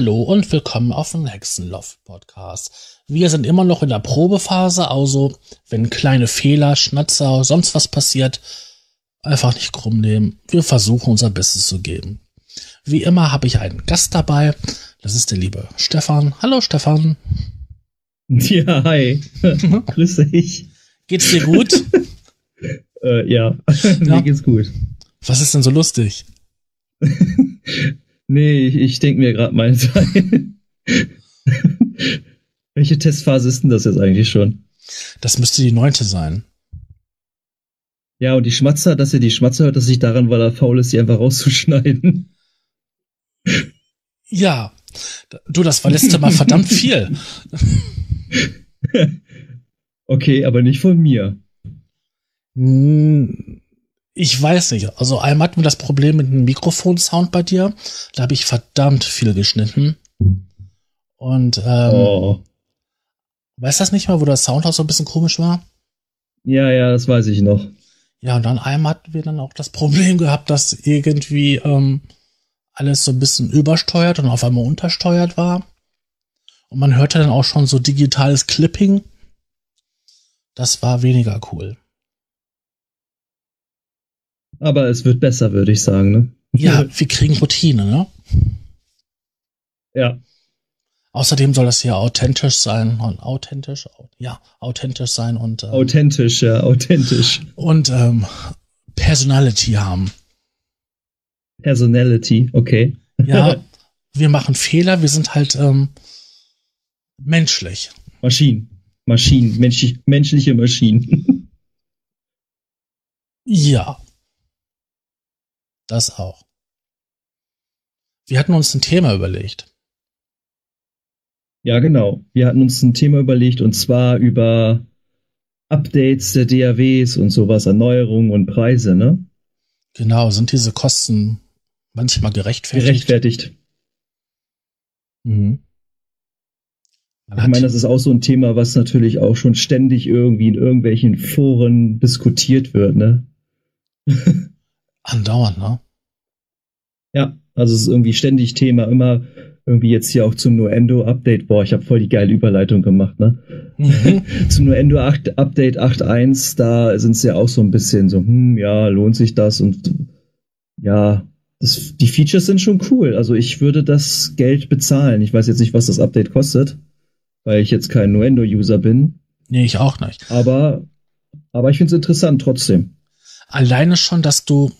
Hallo und willkommen auf dem Hexenloft Podcast. Wir sind immer noch in der Probephase, also wenn kleine Fehler, Schnatzer, sonst was passiert, einfach nicht krumm nehmen. Wir versuchen unser Bestes zu geben. Wie immer habe ich einen Gast dabei. Das ist der liebe Stefan. Hallo Stefan. Ja, hi. Grüß dich. Geht's dir gut? äh, ja. ja, mir geht's gut. Was ist denn so lustig? Nee, ich, ich denke mir gerade mal Welche Testphase ist denn das jetzt eigentlich schon? Das müsste die neunte sein. Ja, und die Schmatzer, dass er die Schmatzer hört, dass sich daran, weil er faul ist, die einfach rauszuschneiden. Ja. Du, das war letzte Mal verdammt viel. okay, aber nicht von mir. Hm, ich weiß nicht. Also einmal hatten wir das Problem mit dem Mikrofonsound bei dir. Da habe ich verdammt viel geschnitten. Und ähm, oh. weißt du das nicht mal, wo der Sound auch so ein bisschen komisch war? Ja, ja, das weiß ich noch. Ja, und dann einmal hatten wir dann auch das Problem gehabt, dass irgendwie ähm, alles so ein bisschen übersteuert und auf einmal untersteuert war. Und man hörte dann auch schon so digitales Clipping. Das war weniger cool. Aber es wird besser, würde ich sagen, ne? Ja, wir kriegen Routine, ne? Ja. Außerdem soll das hier authentisch sein und authentisch, ja, authentisch sein und ähm, authentisch, ja, authentisch und ähm, Personality haben. Personality, okay. Ja, wir machen Fehler, wir sind halt ähm, menschlich. Maschinen, Maschinen, menschlich, menschliche Maschinen. ja, das auch. Wir hatten uns ein Thema überlegt. Ja, genau. Wir hatten uns ein Thema überlegt und zwar über Updates der DAWs und sowas, Erneuerungen und Preise, ne? Genau, sind diese Kosten manchmal gerechtfertigt? Gerechtfertigt. Mhm. ich meine, das ist auch so ein Thema, was natürlich auch schon ständig irgendwie in irgendwelchen Foren diskutiert wird, ne? Andauernd, ne? Ja, also es ist irgendwie ständig Thema, immer irgendwie jetzt hier auch zum Nuendo-Update. Boah, ich habe voll die geile Überleitung gemacht, ne? Zum Nuendo 8, Update 8.1, da sind es ja auch so ein bisschen so, hm, ja, lohnt sich das? Und ja, das, die Features sind schon cool. Also ich würde das Geld bezahlen. Ich weiß jetzt nicht, was das Update kostet, weil ich jetzt kein Nuendo-User bin. Nee, ich auch nicht. Aber, aber ich finde es interessant trotzdem. Alleine schon, dass du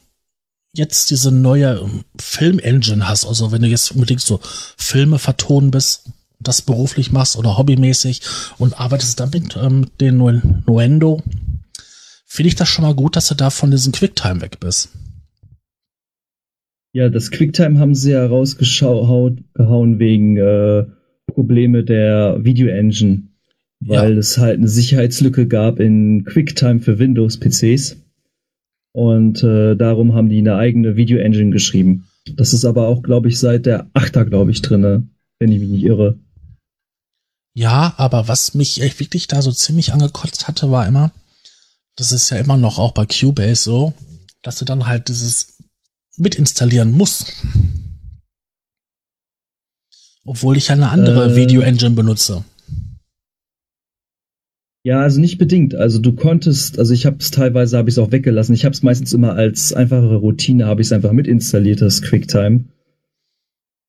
jetzt diese neue ähm, Film-Engine hast, also wenn du jetzt unbedingt so Filme vertonen bist, das beruflich machst oder hobbymäßig und arbeitest damit ähm, den Nuendo, finde ich das schon mal gut, dass du da von diesem Quicktime weg bist. Ja, das Quicktime haben sie ja rausgehauen wegen äh, Probleme der Video-Engine, weil ja. es halt eine Sicherheitslücke gab in Quicktime für Windows-PCs. Und äh, darum haben die eine eigene Video-Engine geschrieben. Das ist aber auch, glaube ich, seit der 8er, glaube ich, drinne, wenn ich mich nicht irre. Ja, aber was mich echt wirklich da so ziemlich angekotzt hatte, war immer, das ist ja immer noch auch bei Cubase so, dass du dann halt dieses mitinstallieren musst. Obwohl ich ja eine andere äh, Video-Engine benutze. Ja, also nicht bedingt. Also du konntest, also ich habe es teilweise habe ich es auch weggelassen. Ich habe es meistens immer als einfache Routine habe ich es einfach mitinstalliert, das QuickTime.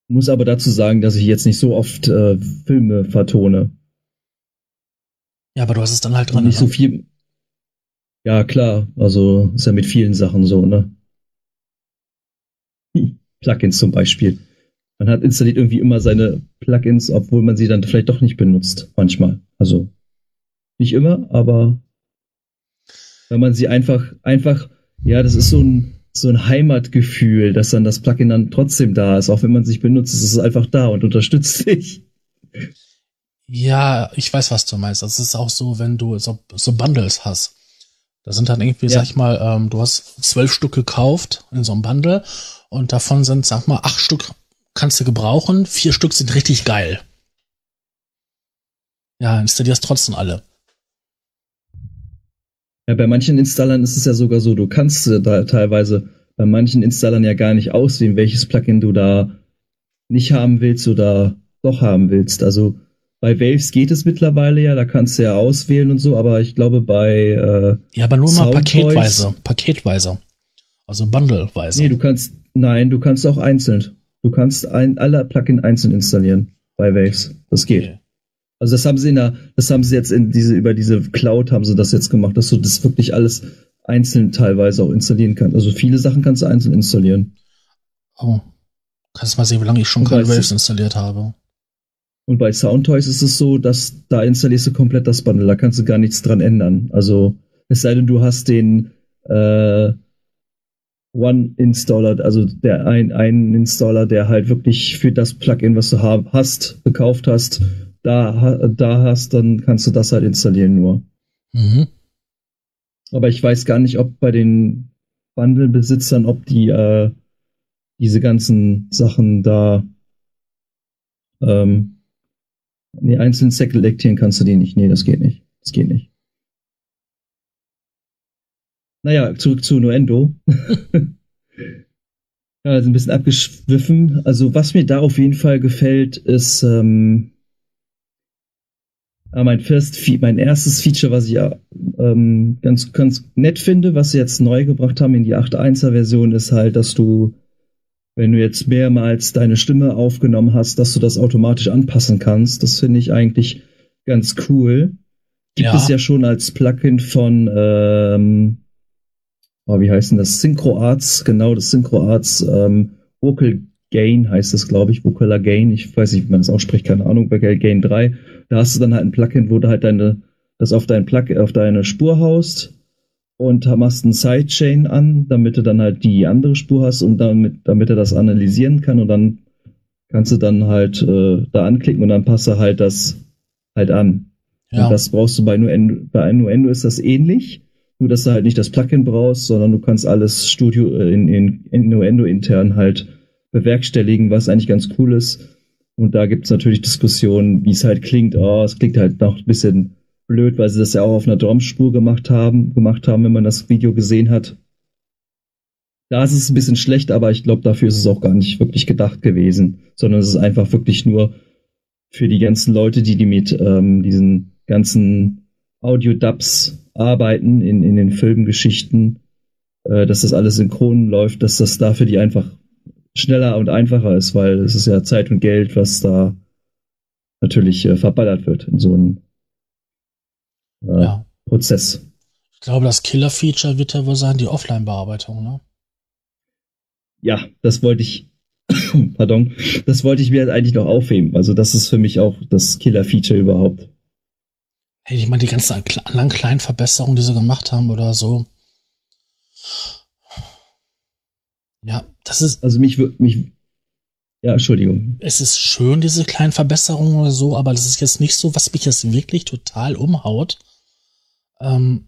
Muss aber dazu sagen, dass ich jetzt nicht so oft äh, Filme vertone. Ja, aber du hast es dann halt dran. Nicht so ne? viel. Ja, klar. Also ist ja mit vielen Sachen so, ne? Plugins zum Beispiel. Man hat installiert irgendwie immer seine Plugins, obwohl man sie dann vielleicht doch nicht benutzt. Manchmal. Also nicht immer, aber wenn man sie einfach, einfach, ja, das ist so ein, so ein Heimatgefühl, dass dann das Plugin dann trotzdem da ist, auch wenn man sich benutzt, ist es einfach da und unterstützt dich. Ja, ich weiß, was du meinst. Das ist auch so, wenn du so, so Bundles hast. Da sind dann irgendwie, ja. sag ich mal, ähm, du hast zwölf Stück gekauft in so einem Bundle und davon sind, sag mal, acht Stück kannst du gebrauchen, vier Stück sind richtig geil. Ja, installierst trotzdem alle. Ja, bei manchen Installern ist es ja sogar so, du kannst da teilweise bei manchen Installern ja gar nicht auswählen, welches Plugin du da nicht haben willst oder doch haben willst. Also bei Waves geht es mittlerweile ja, da kannst du ja auswählen und so, aber ich glaube bei äh, Ja, aber nur mal paketweise, paketweise. Also bundleweise. Nee, du kannst nein, du kannst auch einzeln. Du kannst ein, alle Plugin einzeln installieren bei Waves. Das geht. Okay. Also das haben sie in der, das haben sie jetzt in diese über diese Cloud haben sie das jetzt gemacht, dass du das wirklich alles einzeln teilweise auch installieren kannst. Also viele Sachen kannst du einzeln installieren. Oh. Kannst du mal sehen, wie lange ich schon kein Waves installiert habe. Und bei Soundtoys ist es so, dass da installierst du komplett das Bundle, da kannst du gar nichts dran ändern. Also, es sei denn, du hast den äh, One-Installer, also der ein, ein Installer, der halt wirklich für das Plugin, was du hast, gekauft hast, da, da hast, dann kannst du das halt installieren nur. Mhm. Aber ich weiß gar nicht, ob bei den Bundle-Besitzern, ob die äh, diese ganzen Sachen da ähm, Nee, einzeln selektieren kannst du die nicht. Nee, das geht nicht. Das geht nicht. Naja, zurück zu Nuendo. also ein bisschen abgeschwiffen. Also was mir da auf jeden Fall gefällt, ist ähm, mein, first, mein erstes Feature, was ich ähm, ganz, ganz nett finde, was sie jetzt neu gebracht haben in die 8.1er Version, ist halt, dass du wenn du jetzt mehrmals deine Stimme aufgenommen hast, dass du das automatisch anpassen kannst. Das finde ich eigentlich ganz cool. Gibt ja. es ja schon als Plugin von, ähm, oh, wie heißt denn das? SynchroArts, genau, das SynchroArts ähm, Vocal Gain heißt es, glaube ich, Vocaler Gain. Ich weiß nicht, wie man das ausspricht, keine Ahnung, Vocal Gain 3. Da hast du dann halt ein Plugin, wo du halt deine, das auf dein Plug, auf deine Spur haust und machst einen Sidechain an, damit du dann halt die andere Spur hast und damit, damit er das analysieren kann und dann kannst du dann halt äh, da anklicken und dann passt er halt das halt an. Ja. Und das brauchst du bei Nuendo, bei Nuendo ist das ähnlich, nur dass du halt nicht das Plugin brauchst, sondern du kannst alles Studio äh, in, in, in Nuendo intern halt bewerkstelligen, was eigentlich ganz cool ist. Und da gibt's natürlich Diskussionen, wie es halt klingt. Oh, es klingt halt noch ein bisschen blöd, weil sie das ja auch auf einer Drumspur gemacht haben, gemacht haben, wenn man das Video gesehen hat. Da ist es ein bisschen schlecht, aber ich glaube, dafür ist es auch gar nicht wirklich gedacht gewesen, sondern es ist einfach wirklich nur für die ganzen Leute, die, die mit ähm, diesen ganzen Audio-Dubs arbeiten in, in den Filmgeschichten, äh, dass das alles synchron läuft, dass das da für die einfach schneller und einfacher ist, weil es ist ja Zeit und Geld, was da natürlich äh, verballert wird in so einem äh, ja. Prozess. Ich glaube, das Killer-Feature wird ja wohl sein, die Offline-Bearbeitung, ne? Ja, das wollte ich, pardon, das wollte ich mir eigentlich noch aufheben. Also das ist für mich auch das Killer-Feature überhaupt. Hey, ich meine, die ganzen anderen kleinen Verbesserungen, die sie gemacht haben oder so. Ja, das ist. Also mich, mich, ja, Entschuldigung. Es ist schön, diese kleinen Verbesserungen oder so, aber das ist jetzt nicht so, was mich jetzt wirklich total umhaut. Ähm,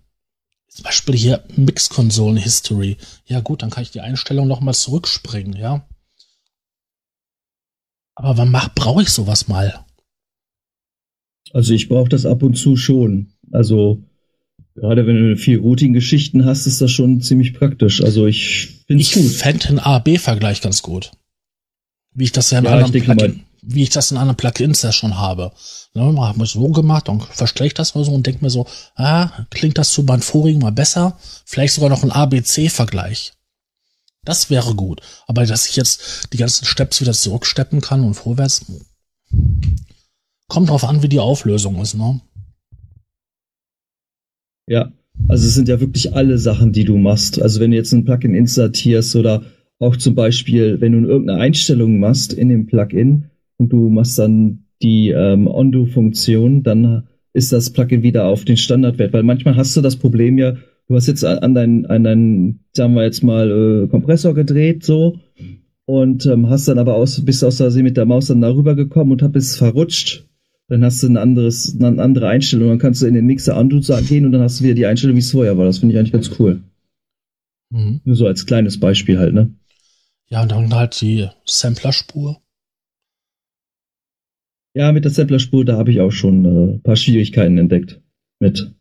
zum Beispiel hier Mix-Konsolen-History. Ja gut, dann kann ich die Einstellung noch mal zurückspringen, ja. Aber wann mach, brauche ich sowas mal? Also ich brauche das ab und zu schon. Also gerade wenn du viel Routing-Geschichten hast, ist das schon ziemlich praktisch. Also ich Ich fände den A-B-Vergleich ganz gut. Wie ich das ja in ja, anderen Plugin, wie ich das in anderen Plugins ja schon habe. Ne, habe ich so gemacht und verstehe ich das mal so und denke mir so, ah, klingt das zu meinem vorigen mal besser? Vielleicht sogar noch ein ABC-Vergleich. Das wäre gut. Aber dass ich jetzt die ganzen Steps wieder zurücksteppen kann und vorwärts, kommt drauf an, wie die Auflösung ist, ne? Ja, also es sind ja wirklich alle Sachen, die du machst. Also wenn du jetzt ein Plugin insertierst oder auch zum Beispiel, wenn du irgendeine Einstellung machst in dem Plugin und du machst dann die ähm, Undo-Funktion, dann ist das Plugin wieder auf den Standardwert. Weil manchmal hast du das Problem ja, du hast jetzt an deinen, an deinen, sagen wir jetzt mal, äh, Kompressor gedreht, so, und ähm, hast dann aber aus, bist aus Versehen mit der Maus dann darüber gekommen und bist verrutscht. Dann hast du ein anderes, eine andere Einstellung. Dann kannst du in den Mixer gehen und dann hast du wieder die Einstellung, wie es vorher war. Das finde ich eigentlich ganz cool. Mhm. Nur so als kleines Beispiel halt, ne? Ja, und dann halt die Samplerspur. Ja, mit der Samplerspur, da habe ich auch schon äh, paar Schwierigkeiten entdeckt mit.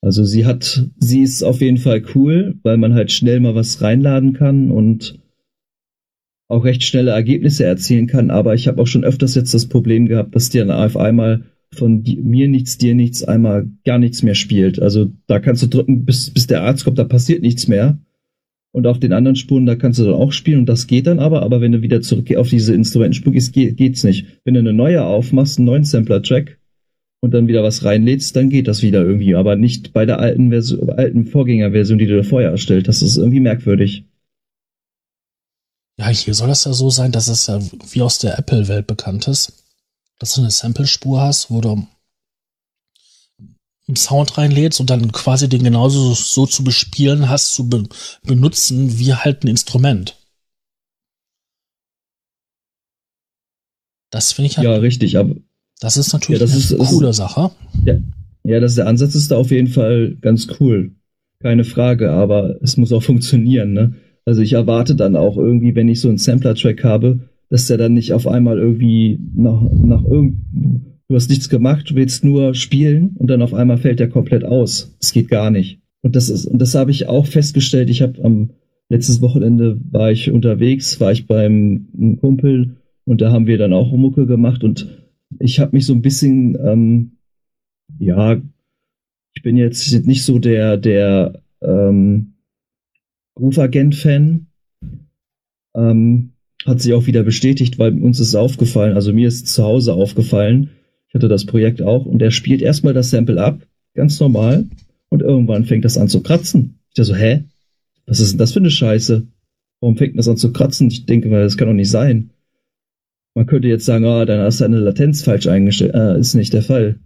Also sie hat, sie ist auf jeden Fall cool, weil man halt schnell mal was reinladen kann und auch recht schnelle Ergebnisse erzielen kann. Aber ich habe auch schon öfters jetzt das Problem gehabt, dass dir auf einmal von mir nichts, dir nichts, einmal gar nichts mehr spielt. Also da kannst du drücken, bis, bis der Arzt kommt, da passiert nichts mehr. Und auf den anderen Spuren, da kannst du dann auch spielen und das geht dann aber, aber wenn du wieder zurück auf diese Instrumentenspur gehst, geht, geht's nicht. Wenn du eine neue aufmachst, einen neuen Sampler-Track und dann wieder was reinlädst, dann geht das wieder irgendwie, aber nicht bei der alten Version, alten Vorgängerversion, die du vorher erstellt hast. Das ist irgendwie merkwürdig. Ja, hier soll das ja so sein, dass es ja wie aus der Apple-Welt bekannt ist, dass du eine Sample-Spur hast, wo du einen Sound reinlädst und dann quasi den genauso so zu bespielen hast, zu be benutzen wie halt ein Instrument. Das finde ich halt. Ja, richtig, aber. Das ist natürlich ja, das ist, eine coole ist, Sache. Ja, ja, das der Ansatz ist da auf jeden Fall ganz cool. Keine Frage, aber es muss auch funktionieren, ne? Also ich erwarte dann auch irgendwie, wenn ich so einen Sampler-Track habe, dass der dann nicht auf einmal irgendwie nach, nach irgend, du hast nichts gemacht, du willst nur spielen und dann auf einmal fällt der komplett aus. Das geht gar nicht. Und das ist, und das habe ich auch festgestellt. Ich habe am letztes Wochenende war ich unterwegs, war ich beim Kumpel und da haben wir dann auch Mucke gemacht und ich habe mich so ein bisschen, ähm, ja, ich bin jetzt nicht so der, der ähm, Rufagent-Fan. Ähm, hat sich auch wieder bestätigt, weil uns ist aufgefallen, also mir ist zu Hause aufgefallen, ich hatte das Projekt auch, und er spielt erstmal das Sample ab, ganz normal, und irgendwann fängt das an zu kratzen. Ich dachte so, hä? Was ist denn das für eine Scheiße? Warum fängt das an zu kratzen? Ich denke mal, das kann doch nicht sein. Man könnte jetzt sagen, ah, oh, dann hast du eine Latenz falsch eingestellt. Äh, ist nicht der Fall.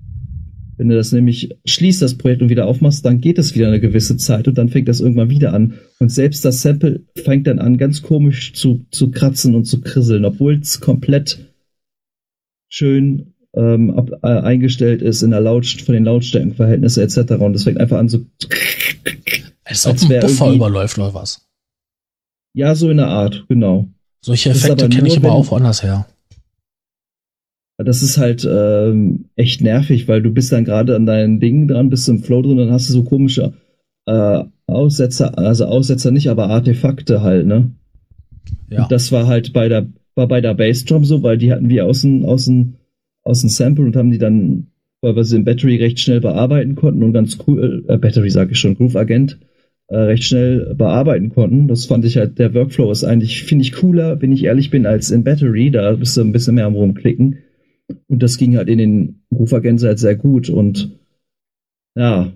Wenn du das nämlich schließt, das Projekt und wieder aufmachst, dann geht es wieder eine gewisse Zeit und dann fängt das irgendwann wieder an. Und selbst das Sample fängt dann an, ganz komisch zu, zu kratzen und zu krisseln, obwohl es komplett schön ähm, ab, äh, eingestellt ist in der Laut von den Lautstärkenverhältnissen etc. Und es fängt einfach an so. Als ob ein Buffer überläuft oder was? Ja, so in der Art, genau. Solche Effekte kenne ich aber auch woanders her. Das ist halt ähm, echt nervig, weil du bist dann gerade an deinen Dingen dran, bist im Flow drin, dann hast du so komische äh, Aussetzer, also Aussetzer nicht, aber Artefakte halt, ne? Ja. Und das war halt bei der, war bei der Bassdrum so, weil die hatten wir außen, außen, außen Sample und haben die dann, weil wir sie im Battery recht schnell bearbeiten konnten und ganz cool, äh, Battery sage ich schon, Groove Agent, äh, recht schnell bearbeiten konnten. Das fand ich halt, der Workflow ist eigentlich, finde ich cooler, wenn ich ehrlich bin, als in Battery, da bist du ein bisschen mehr am rumklicken. Und das ging halt in den Rufergänse halt sehr gut. Und ja,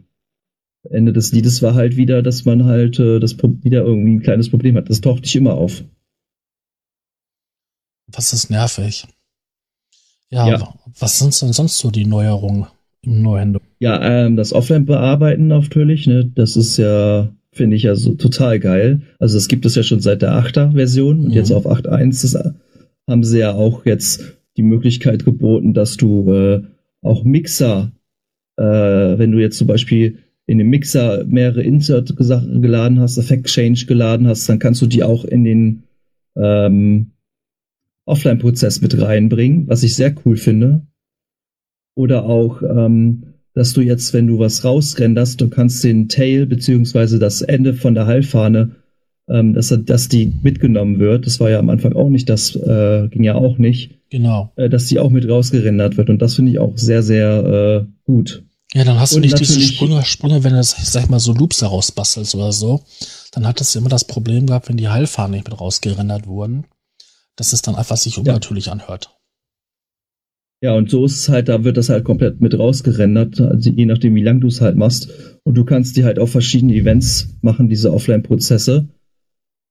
Ende des Liedes war halt wieder, dass man halt äh, das wieder irgendwie ein kleines Problem hat. Das taucht nicht immer auf. Was ist nervig? Ja, ja. was sind denn sonst so die Neuerungen im Neuhände? Ja, ähm, das Offline-Bearbeiten natürlich, ne, das ist ja, finde ich ja so total geil. Also das gibt es ja schon seit der 8er Version und mhm. jetzt auf 8.1 haben sie ja auch jetzt die Möglichkeit geboten, dass du äh, auch Mixer, äh, wenn du jetzt zum Beispiel in dem Mixer mehrere Insert geladen hast, Effect Change geladen hast, dann kannst du die auch in den ähm, Offline-Prozess mit reinbringen, was ich sehr cool finde. Oder auch, ähm, dass du jetzt, wenn du was rausrenderst, du kannst den Tail beziehungsweise das Ende von der Heilfahne ähm, dass, dass die mitgenommen wird. Das war ja am Anfang auch nicht, das äh, ging ja auch nicht. Genau. Äh, dass die auch mit rausgerendert wird. Und das finde ich auch sehr, sehr äh, gut. Ja, dann hast du und nicht diese Sprünge, Sprünge, wenn du, sag ich mal, so Loops daraus bastelst oder so. Dann hattest du immer das Problem gehabt, wenn die Heilfahnen nicht mit rausgerendert wurden, dass es dann einfach sich unnatürlich ja. anhört. Ja, und so ist es halt, da wird das halt komplett mit rausgerendert, also je nachdem, wie lang du es halt machst. Und du kannst die halt auf verschiedene Events machen, diese Offline-Prozesse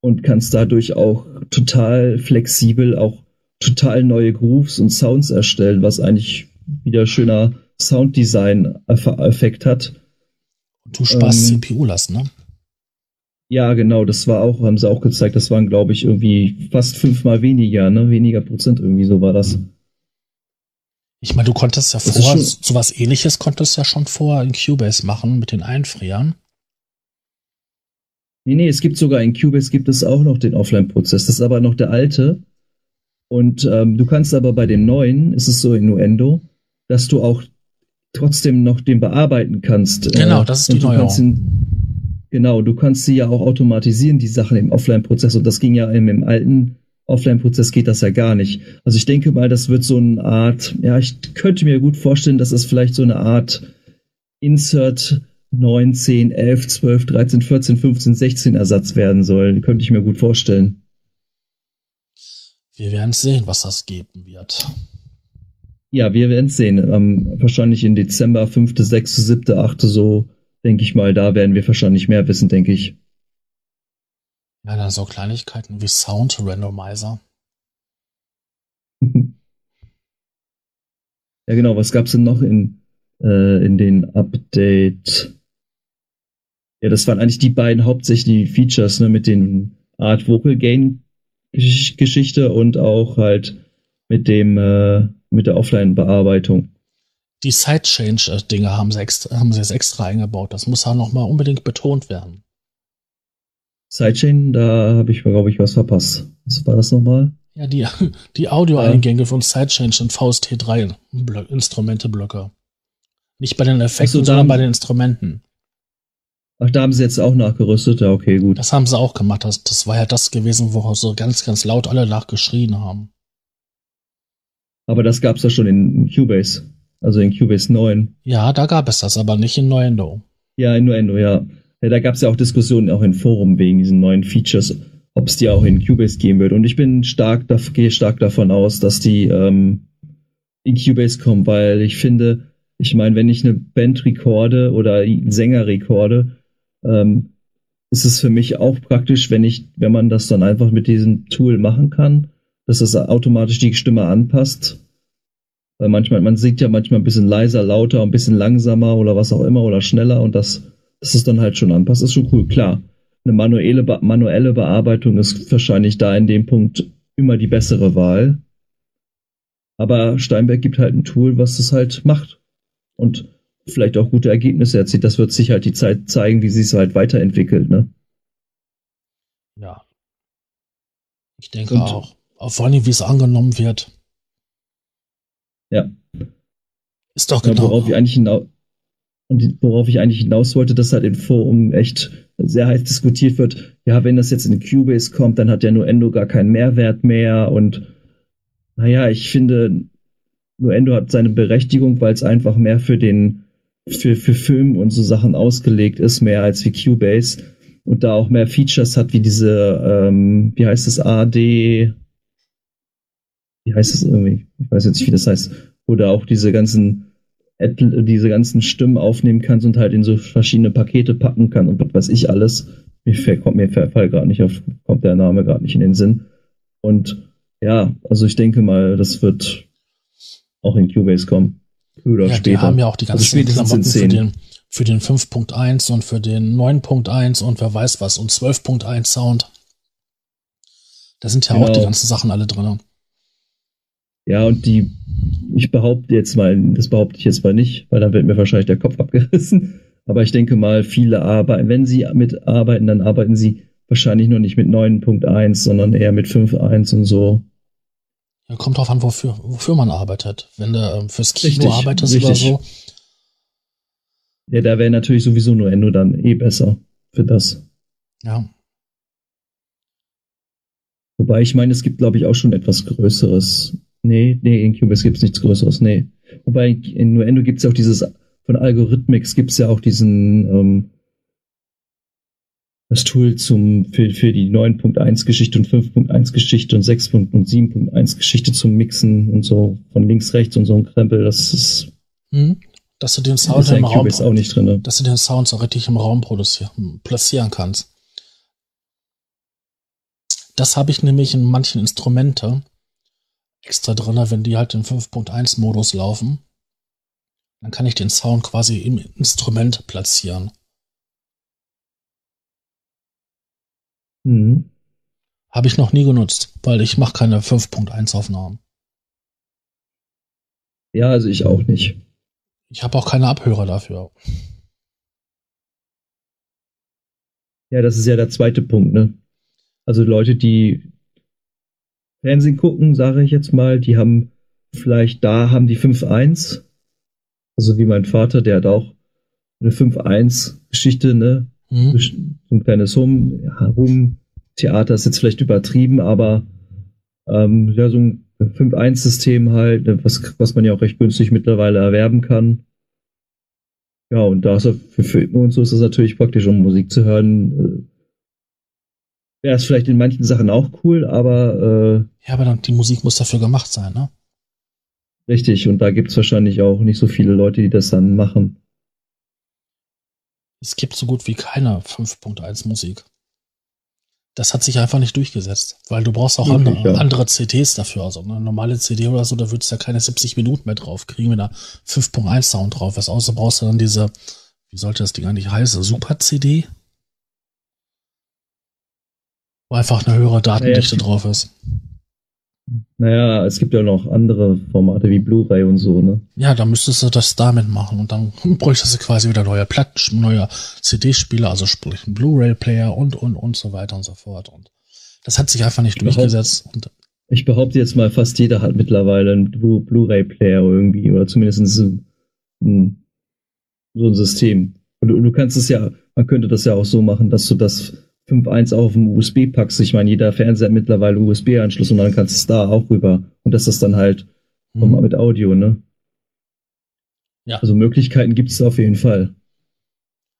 und kannst dadurch auch total flexibel auch total neue Grooves und Sounds erstellen, was eigentlich wieder schöner Sounddesign-Effekt hat. Du sparst ähm, CPU-Last, ne? Ja, genau, das war auch, haben sie auch gezeigt, das waren, glaube ich, irgendwie fast fünfmal weniger, ne? Weniger Prozent irgendwie, so war das. Ich meine, du konntest ja vor, sowas ähnliches konntest ja schon vor in Cubase machen mit den Einfrieren. Nee, nee, es gibt sogar in Cubase gibt es auch noch den Offline-Prozess. Das ist aber noch der alte. Und ähm, du kannst aber bei dem neuen, ist es so in Nuendo, dass du auch trotzdem noch den bearbeiten kannst. Genau, äh, das ist die Neuerung. Genau, du kannst sie ja auch automatisieren, die Sachen im Offline-Prozess. Und das ging ja im, im alten Offline-Prozess geht das ja gar nicht. Also ich denke mal, das wird so eine Art, ja, ich könnte mir gut vorstellen, dass es vielleicht so eine Art Insert 9, 10, 11, 12, 13, 14, 15, 16 Ersatz werden soll. Könnte ich mir gut vorstellen. Wir werden sehen, was das geben wird. Ja, wir werden sehen. Ähm, wahrscheinlich im Dezember, 5., 6., 7., 8. so, denke ich mal, da werden wir wahrscheinlich mehr wissen, denke ich. Ja, dann so Kleinigkeiten wie Sound Randomizer. ja, genau. Was gab's denn noch in, äh, in den Update? Ja, das waren eigentlich die beiden hauptsächlichen Features, ne, mit den Art Vocal Gain Geschichte und auch halt mit dem, äh, mit der Offline-Bearbeitung. Die Side-Change-Dinge haben sie, extra, haben sie jetzt extra eingebaut. Das muss auch nochmal unbedingt betont werden. Sidechain, da habe ich, glaube ich, was verpasst. Was war das nochmal? Ja, die, die Audioeingänge von Sidechain sind VST3 Instrumente-Blöcke. Nicht bei den Effekten, so, sondern bei den Instrumenten. Ach, da haben sie jetzt auch nachgerüstet? Ja, okay, gut. Das haben sie auch gemacht. Das, das war ja das gewesen, wo so ganz, ganz laut alle nachgeschrien haben. Aber das gab's ja schon in Cubase. Also in Cubase 9. Ja, da gab es das, aber nicht in Nuendo. Ja, in Nuendo, ja. ja da gab's ja auch Diskussionen auch in Forum wegen diesen neuen Features, ob es die auch in Cubase geben wird. Und ich bin stark, da, gehe stark davon aus, dass die ähm, in Cubase kommen, weil ich finde, ich meine, wenn ich eine Band rekorde oder einen Sänger rekorde, ähm, ist es für mich auch praktisch, wenn ich, wenn man das dann einfach mit diesem Tool machen kann, dass das automatisch die Stimme anpasst. Weil manchmal, man singt ja manchmal ein bisschen leiser, lauter, ein bisschen langsamer oder was auch immer oder schneller und das, dass es dann halt schon anpasst, ist schon cool. Klar, eine manuelle, manuelle Bearbeitung ist wahrscheinlich da in dem Punkt immer die bessere Wahl. Aber Steinberg gibt halt ein Tool, was es halt macht. Und vielleicht auch gute Ergebnisse erzielt. Das wird sich halt die Zeit zeigen, wie sie es halt weiterentwickelt, ne? Ja. Ich denke Und, auch. Vor allem, wie es angenommen wird. Ja. Ist doch genau. Ja, worauf ich eigentlich hinaus, und worauf ich eigentlich hinaus wollte, dass halt im Forum echt sehr heiß diskutiert wird. Ja, wenn das jetzt in Cubase kommt, dann hat ja Nuendo gar keinen Mehrwert mehr und naja, ich finde, Nuendo hat seine Berechtigung, weil es einfach mehr für den, für, für Film und so Sachen ausgelegt ist, mehr als wie Cubase und da auch mehr Features hat, wie diese, ähm, wie heißt es, AD, wie heißt es irgendwie? Ich weiß jetzt nicht, wie das heißt. Oder auch diese ganzen diese ganzen Stimmen aufnehmen kannst und halt in so verschiedene Pakete packen kann und was weiß ich alles. Mir fällt, kommt mir Fall gerade nicht auf, kommt der Name gerade nicht in den Sinn. Und ja, also ich denke mal, das wird auch in Cubase kommen. Oder ja, später. Die haben ja auch die ganzen also Klamotten für den, für den 5.1 und für den 9.1 und wer weiß was und 12.1 Sound. Da sind ja genau. auch die ganzen Sachen alle drin. Ja, und die, ich behaupte jetzt mal, das behaupte ich jetzt mal nicht, weil dann wird mir wahrscheinlich der Kopf abgerissen. Aber ich denke mal, viele arbeiten, wenn sie mitarbeiten, dann arbeiten sie wahrscheinlich noch nicht mit 9.1, sondern eher mit 5.1 und so. Ja, kommt drauf an, wofür, wofür man arbeitet. Wenn du ähm, fürs Kino richtig, arbeitest richtig. oder so. Ja, da wäre natürlich sowieso nur Endo dann eh besser für das. Ja. Wobei ich meine, es gibt, glaube ich, auch schon etwas Größeres. Nee, nee, in Cubase gibt's nichts Größeres, nee. Wobei in Nuendo gibt's ja auch dieses, von Algorithmix gibt's ja auch diesen, ähm, das Tool zum, für, für die 9.1 Geschichte und 5.1 Geschichte und 6. und 7.1 Geschichte zum Mixen und so von links, rechts und so ein Krempel, das ist, hm, dass du den Sound im Raum, auch nicht drin, ne? dass du den Sound so richtig im Raum produzieren, platzieren kannst. Das habe ich nämlich in manchen Instrumente, extra drin, wenn die halt im 5.1 Modus laufen. Dann kann ich den Sound quasi im Instrument platzieren. Mhm. Habe ich noch nie genutzt, weil ich mache keine 5.1 Aufnahmen. Ja, also ich auch nicht. Ich habe auch keine Abhörer dafür. Ja, das ist ja der zweite Punkt, ne? Also Leute, die Fernsehen gucken, sage ich jetzt mal, die haben vielleicht da haben die 5-1. Also wie mein Vater, der hat auch eine 5-1-Geschichte, ne? Mhm. So ein kleines ja, Hum, Theater ist jetzt vielleicht übertrieben, aber Ähm, ja, so ein 5.1-System halt, was, was man ja auch recht günstig mittlerweile erwerben kann. Ja, und da ist für Filme und so ist das natürlich praktisch, um Musik zu hören. Äh, Wäre es vielleicht in manchen Sachen auch cool, aber. Äh, ja, aber dann, die Musik muss dafür gemacht sein, ne? Richtig, und da gibt es wahrscheinlich auch nicht so viele Leute, die das dann machen. Es gibt so gut wie keine 5.1 Musik. Das hat sich einfach nicht durchgesetzt, weil du brauchst auch andere, ja. andere CDs dafür. Also eine normale CD oder so, da würdest du ja keine 70 Minuten mehr drauf kriegen, wenn da 5.1 Sound drauf ist. Außer brauchst du dann diese, wie sollte das Ding eigentlich heißen, Super CD? Wo einfach eine höhere Datendichte naja, drauf ist. Naja, es gibt ja noch andere Formate wie Blu-ray und so, ne? Ja, dann müsstest du das damit machen und dann bräuchtest du quasi wieder neue Platten, neue CD-Spieler, also sprich ein Blu-ray-Player und, und, und so weiter und so fort. Und das hat sich einfach nicht ich durchgesetzt. Behaupte, ich behaupte jetzt mal, fast jeder hat mittlerweile einen Blu-ray-Player irgendwie oder zumindest ein, ein, so ein System. Und du, du kannst es ja, man könnte das ja auch so machen, dass du das 5.1 auf dem USB packst. Ich meine, jeder Fernseher hat mittlerweile USB-Anschluss und dann kannst du es da auch rüber. Und das ist dann halt mhm. mit Audio, ne? Ja. Also Möglichkeiten gibt es auf jeden Fall.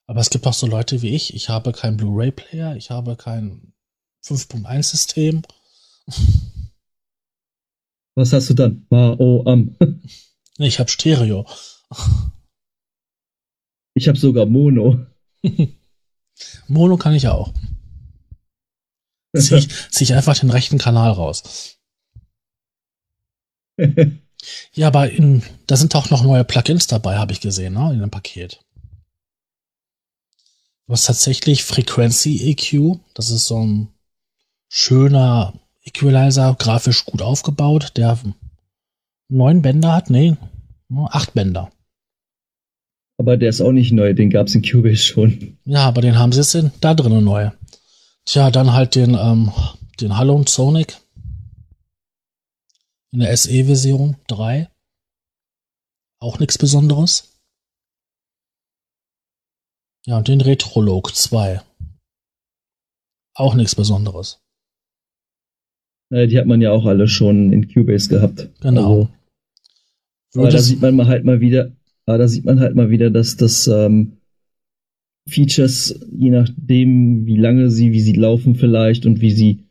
Aber es gibt auch so Leute wie ich. Ich habe keinen Blu-ray-Player, ich habe kein 5.1-System. Was hast du dann? Ma, o, am. ich habe Stereo. Ich habe sogar Mono. Mono kann ich auch. Zieh ich, zieh ich einfach den rechten Kanal raus. ja, aber in, da sind auch noch neue Plugins dabei, habe ich gesehen, ne, in dem Paket. Hast tatsächlich Frequency EQ. Das ist so ein schöner Equalizer, grafisch gut aufgebaut, der neun Bänder hat. Nee, acht Bänder. Aber der ist auch nicht neu, den gab's in Cubase schon. Ja, aber den haben sie jetzt in, da drinnen neu. Tja, dann halt den, ähm, den Halon Sonic in der SE-Version 3. Auch nichts Besonderes. Ja, und den Retrolog 2. Auch nichts Besonderes. Ja, die hat man ja auch alle schon in Cubase gehabt. Genau. Also, aber da sieht man mal halt mal wieder, aber da sieht man halt mal wieder, dass das ähm, Features, je nachdem, wie lange sie, wie sie laufen vielleicht und wie sie,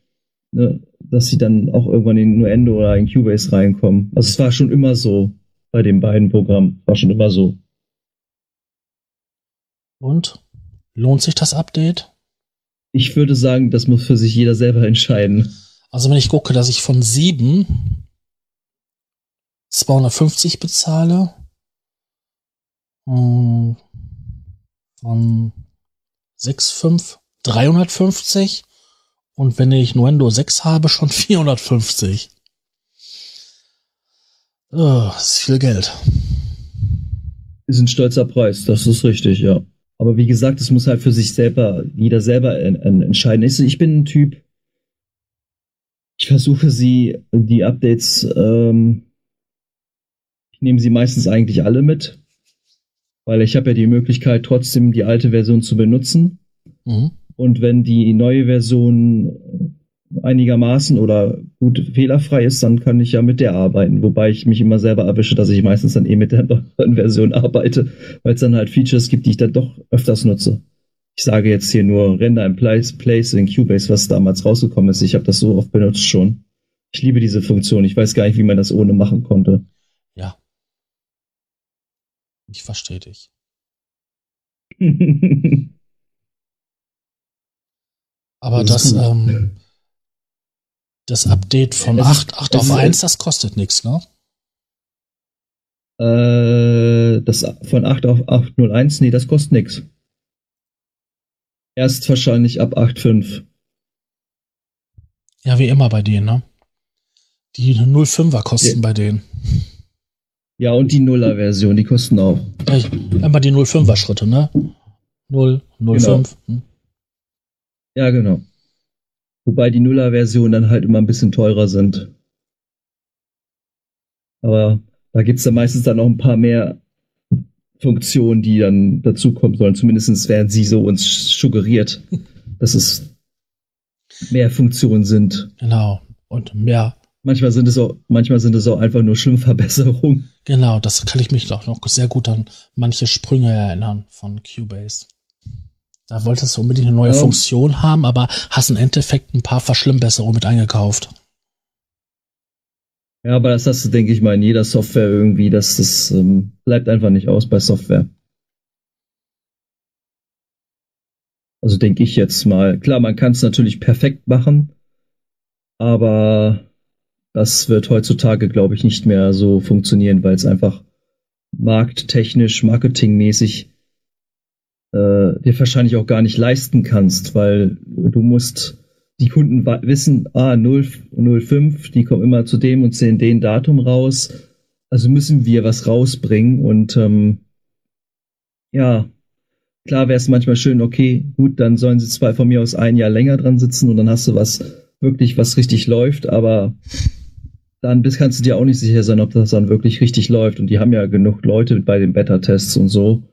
ne, dass sie dann auch irgendwann in Nuendo oder in Cubase reinkommen. Also es war schon immer so bei den beiden Programmen. War schon immer so. Und? Lohnt sich das Update? Ich würde sagen, das muss für sich jeder selber entscheiden. Also wenn ich gucke, dass ich von 7 250 bezahle, hm, von 6,5 350 und wenn ich Nuendo 6 habe, schon 450. Oh, das ist viel Geld. Ist ein stolzer Preis, das ist richtig, ja. Aber wie gesagt, es muss halt für sich selber, jeder selber entscheiden. Ich bin ein Typ, ich versuche sie, die Updates, ähm, ich nehme sie meistens eigentlich alle mit weil ich habe ja die Möglichkeit, trotzdem die alte Version zu benutzen. Mhm. Und wenn die neue Version einigermaßen oder gut fehlerfrei ist, dann kann ich ja mit der arbeiten. Wobei ich mich immer selber erwische, dass ich meistens dann eh mit der neuen Version arbeite, weil es dann halt Features gibt, die ich dann doch öfters nutze. Ich sage jetzt hier nur Render in Place, Place in Cubase, was damals rausgekommen ist. Ich habe das so oft benutzt schon. Ich liebe diese Funktion. Ich weiß gar nicht, wie man das ohne machen konnte. Ja, ich verstehe dich. Aber das, das, ähm, das Update von es 8, 8 auf 1, das kostet nichts, ne? Äh, das von 8 auf 801, nee, das kostet nichts. Erst wahrscheinlich ab 8.5. Ja, wie immer bei denen, ne? Die 05er kosten ja. bei denen. Ja, und die Nuller-Version, die kosten auch. Einmal die 05er-Schritte, ne? 0, 05. Genau. Hm. Ja, genau. Wobei die Nuller-Versionen dann halt immer ein bisschen teurer sind. Aber da gibt's dann meistens dann noch ein paar mehr Funktionen, die dann dazukommen sollen. Zumindest werden sie so uns suggeriert, dass es mehr Funktionen sind. Genau. Und mehr Manchmal sind es auch, manchmal sind es auch einfach nur Schwimmverbesserungen. Genau, das kann ich mich doch noch sehr gut an manche Sprünge erinnern von Cubase. Da wolltest du unbedingt eine neue ja. Funktion haben, aber hast im Endeffekt ein paar Verschlimmbesserungen mit eingekauft. Ja, aber das hast du, denke ich mal, in jeder Software irgendwie, dass das ähm, bleibt einfach nicht aus bei Software. Also denke ich jetzt mal. Klar, man kann es natürlich perfekt machen, aber das wird heutzutage, glaube ich, nicht mehr so funktionieren, weil es einfach markttechnisch, marketingmäßig äh, dir wahrscheinlich auch gar nicht leisten kannst, weil du musst die Kunden wissen, ah, 0, 05, die kommen immer zu dem und sehen den Datum raus. Also müssen wir was rausbringen und ähm, ja, klar wäre es manchmal schön, okay, gut, dann sollen sie zwei von mir aus ein Jahr länger dran sitzen und dann hast du was wirklich, was richtig läuft, aber dann bist, kannst du dir auch nicht sicher sein, ob das dann wirklich richtig läuft. Und die haben ja genug Leute bei den Beta-Tests und so.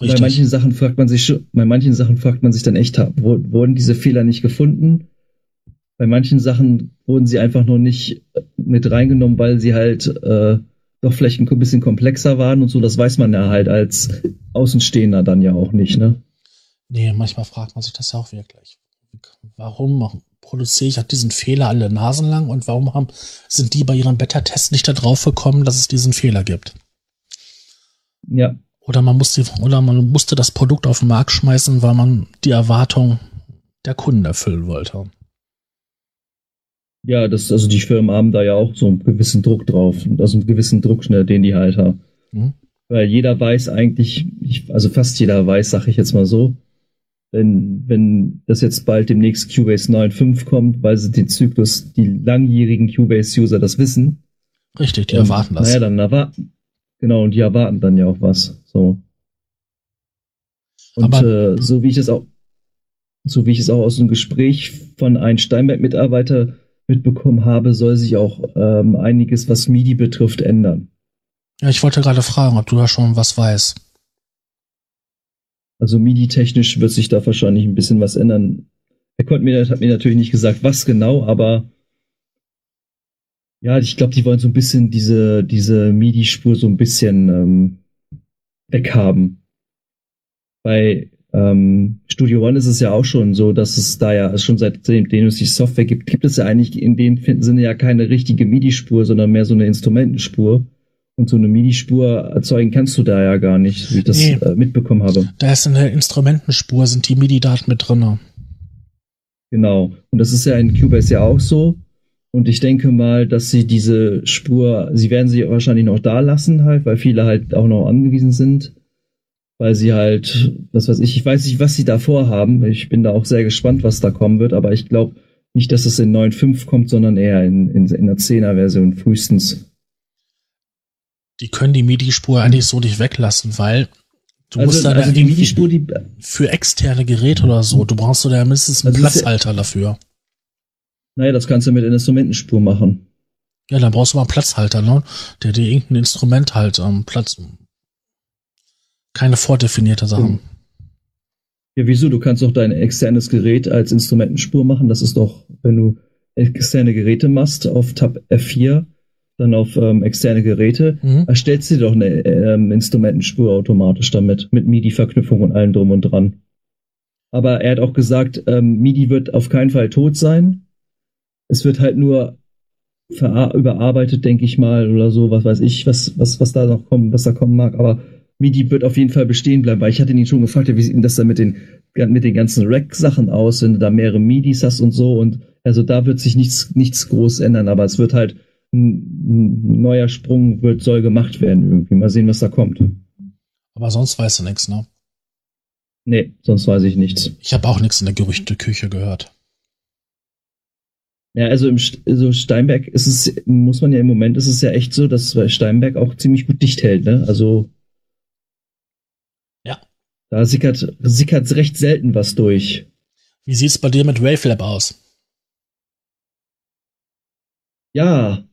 Richtig. Bei manchen Sachen fragt man sich bei manchen Sachen fragt man sich dann echt, wurden diese Fehler nicht gefunden? Bei manchen Sachen wurden sie einfach nur nicht äh, mit reingenommen, weil sie halt äh, doch vielleicht ein bisschen komplexer waren und so. Das weiß man ja halt als Außenstehender dann ja auch nicht, ne? Nee, manchmal fragt man sich das ja auch wirklich. Warum produziere ich diesen Fehler alle Nasen lang und warum haben, sind die bei ihrem Beta-Test nicht darauf gekommen, dass es diesen Fehler gibt? Ja. Oder man musste, oder man musste das Produkt auf den Markt schmeißen, weil man die Erwartung der Kunden erfüllen wollte. Ja, das, also die Firmen haben da ja auch so einen gewissen Druck drauf, also einen gewissen Druck, ne, den die halt haben. Mhm. Weil jeder weiß eigentlich, also fast jeder weiß, sag ich jetzt mal so, wenn, wenn das jetzt bald demnächst Cubase 9.5 kommt, weil sie den Zyklus, die langjährigen Cubase-User das wissen. Richtig, die erwarten das. Naja, dann erwarten, genau, und die erwarten dann ja auch was, so. Und Aber, äh, so wie ich es auch, so wie ich es auch aus einem Gespräch von einem Steinberg-Mitarbeiter mitbekommen habe, soll sich auch ähm, einiges, was MIDI betrifft, ändern. Ja, ich wollte gerade fragen, ob du da schon was weißt. Also MIDI-technisch wird sich da wahrscheinlich ein bisschen was ändern. Er konnte mir, hat mir natürlich nicht gesagt, was genau, aber ja, ich glaube, die wollen so ein bisschen diese, diese MIDI-Spur so ein bisschen ähm, weghaben. Bei ähm, Studio One ist es ja auch schon so, dass es da ja schon seitdem es die Software gibt, gibt es ja eigentlich in dem Sinne ja keine richtige MIDI-Spur, sondern mehr so eine Instrumentenspur. Und so eine MIDI-Spur erzeugen kannst du da ja gar nicht, wie ich das nee, äh, mitbekommen habe. Da ist in der Instrumentenspur, sind die MIDI-Daten mit drin. Genau. Und das ist ja in Cubase ja auch so. Und ich denke mal, dass sie diese Spur, sie werden sie wahrscheinlich noch da lassen halt, weil viele halt auch noch angewiesen sind. Weil sie halt, was weiß ich, ich weiß nicht, was sie da vorhaben. Ich bin da auch sehr gespannt, was da kommen wird, aber ich glaube nicht, dass es in 9.5 kommt, sondern eher in, in, in der 10er-Version frühestens die können die MIDI-Spur eigentlich so nicht weglassen, weil du also, musst da also die MIDI-Spur die für externe Geräte oder so, du brauchst so da mindestens einen also Platzhalter ja, dafür. Naja, das kannst du mit einer Instrumentenspur machen. Ja, dann brauchst du mal einen Platzhalter, ne? Der dir irgendein Instrument halt ähm, Platz. Keine vordefinierte Sachen. Ja, wieso? Du kannst doch dein externes Gerät als Instrumentenspur machen. Das ist doch, wenn du externe Geräte machst auf Tab F4, dann auf ähm, externe Geräte, mhm. erstellst du doch eine ähm, Instrumentenspur automatisch damit, mit MIDI-Verknüpfung und allem drum und dran. Aber er hat auch gesagt, ähm, MIDI wird auf keinen Fall tot sein. Es wird halt nur überarbeitet, denke ich mal, oder so, was weiß ich, was, was, was da noch kommen, was da kommen mag. Aber MIDI wird auf jeden Fall bestehen bleiben, weil ich hatte ihn schon gefragt, wie sieht denn das da mit den, mit den ganzen Rack-Sachen aus, wenn du da mehrere MIDIs hast und so. Und also da wird sich nichts, nichts groß ändern, aber es wird halt ein neuer Sprung wird, soll gemacht werden irgendwie. Mal sehen, was da kommt. Aber sonst weißt du nichts, ne? Nee, sonst weiß ich nichts. Ich habe auch nichts in der Gerüchteküche gehört. Ja, also im also Steinberg ist es, muss man ja im Moment ist es ja echt so, dass Steinberg auch ziemlich gut dicht hält, ne? Also. Ja. Da sickert, sickert recht selten was durch. Wie sieht's bei dir mit Wavelab aus? Ja,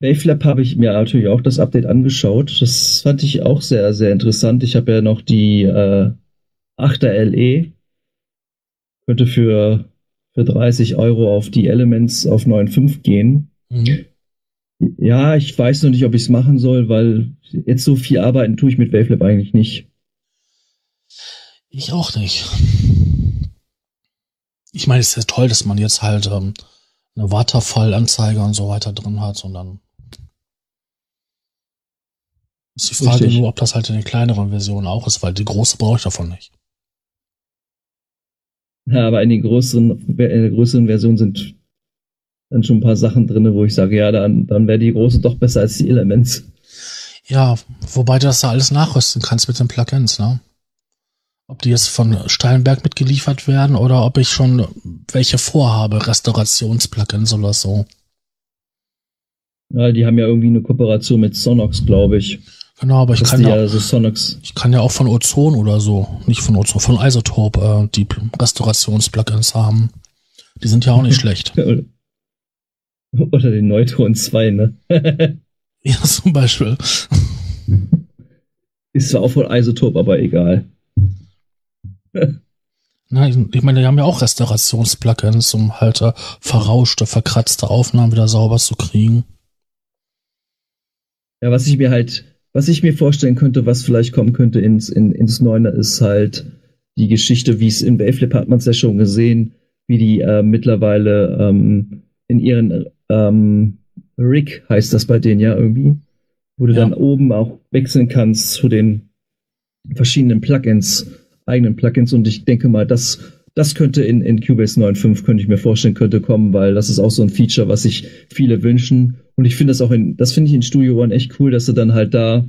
Wavelab habe ich mir natürlich auch das Update angeschaut. Das fand ich auch sehr, sehr interessant. Ich habe ja noch die äh, 8er LE. Könnte für, für 30 Euro auf die Elements auf 9.5 gehen. Mhm. Ja, ich weiß noch nicht, ob ich es machen soll, weil jetzt so viel arbeiten tue ich mit Wavelab eigentlich nicht. Ich auch nicht. Ich meine, es ist ja toll, dass man jetzt halt ähm, eine Waterfall-Anzeige und so weiter drin hat und dann ist die Frage Richtig. nur, ob das halt in den kleineren Versionen auch ist, weil die große brauche ich davon nicht. Ja, aber in den größeren, in der größeren Version sind dann schon ein paar Sachen drin, wo ich sage, ja, dann, dann wäre die große doch besser als die Elements. Ja, wobei du das da alles nachrüsten kannst mit den Plugins, ne? Ob die jetzt von Steinberg mitgeliefert werden oder ob ich schon welche vorhabe, Restaurationsplugins oder so. Ja, die haben ja irgendwie eine Kooperation mit Sonox, glaube ich. Genau, aber ich kann ja, Sonox. ich kann ja auch von Ozon oder so, nicht von Ozon, von Isotope äh, die Restaurationsplugins haben. Die sind ja auch nicht schlecht. Oder den Neutron 2, ne? ja, zum Beispiel. Ist zwar auch von Isotop, aber egal. Na, ich meine, die haben ja auch Restaurationsplugins, um halt äh, verrauschte, verkratzte Aufnahmen wieder sauber zu kriegen. Ja, was ich mir halt, was ich mir vorstellen könnte, was vielleicht kommen könnte ins, in, ins Neuner, ist halt die Geschichte, wie es in Waveflip hat man es ja schon gesehen, wie die äh, mittlerweile ähm, in ihren ähm, Rig heißt das bei denen ja irgendwie, wo du ja. dann oben auch wechseln kannst zu den verschiedenen Plugins, eigenen Plugins und ich denke mal, das das könnte in, in Cubase 9.5 könnte ich mir vorstellen, könnte kommen, weil das ist auch so ein Feature, was sich viele wünschen. Und ich finde das auch in, das finde ich in Studio One echt cool, dass du dann halt da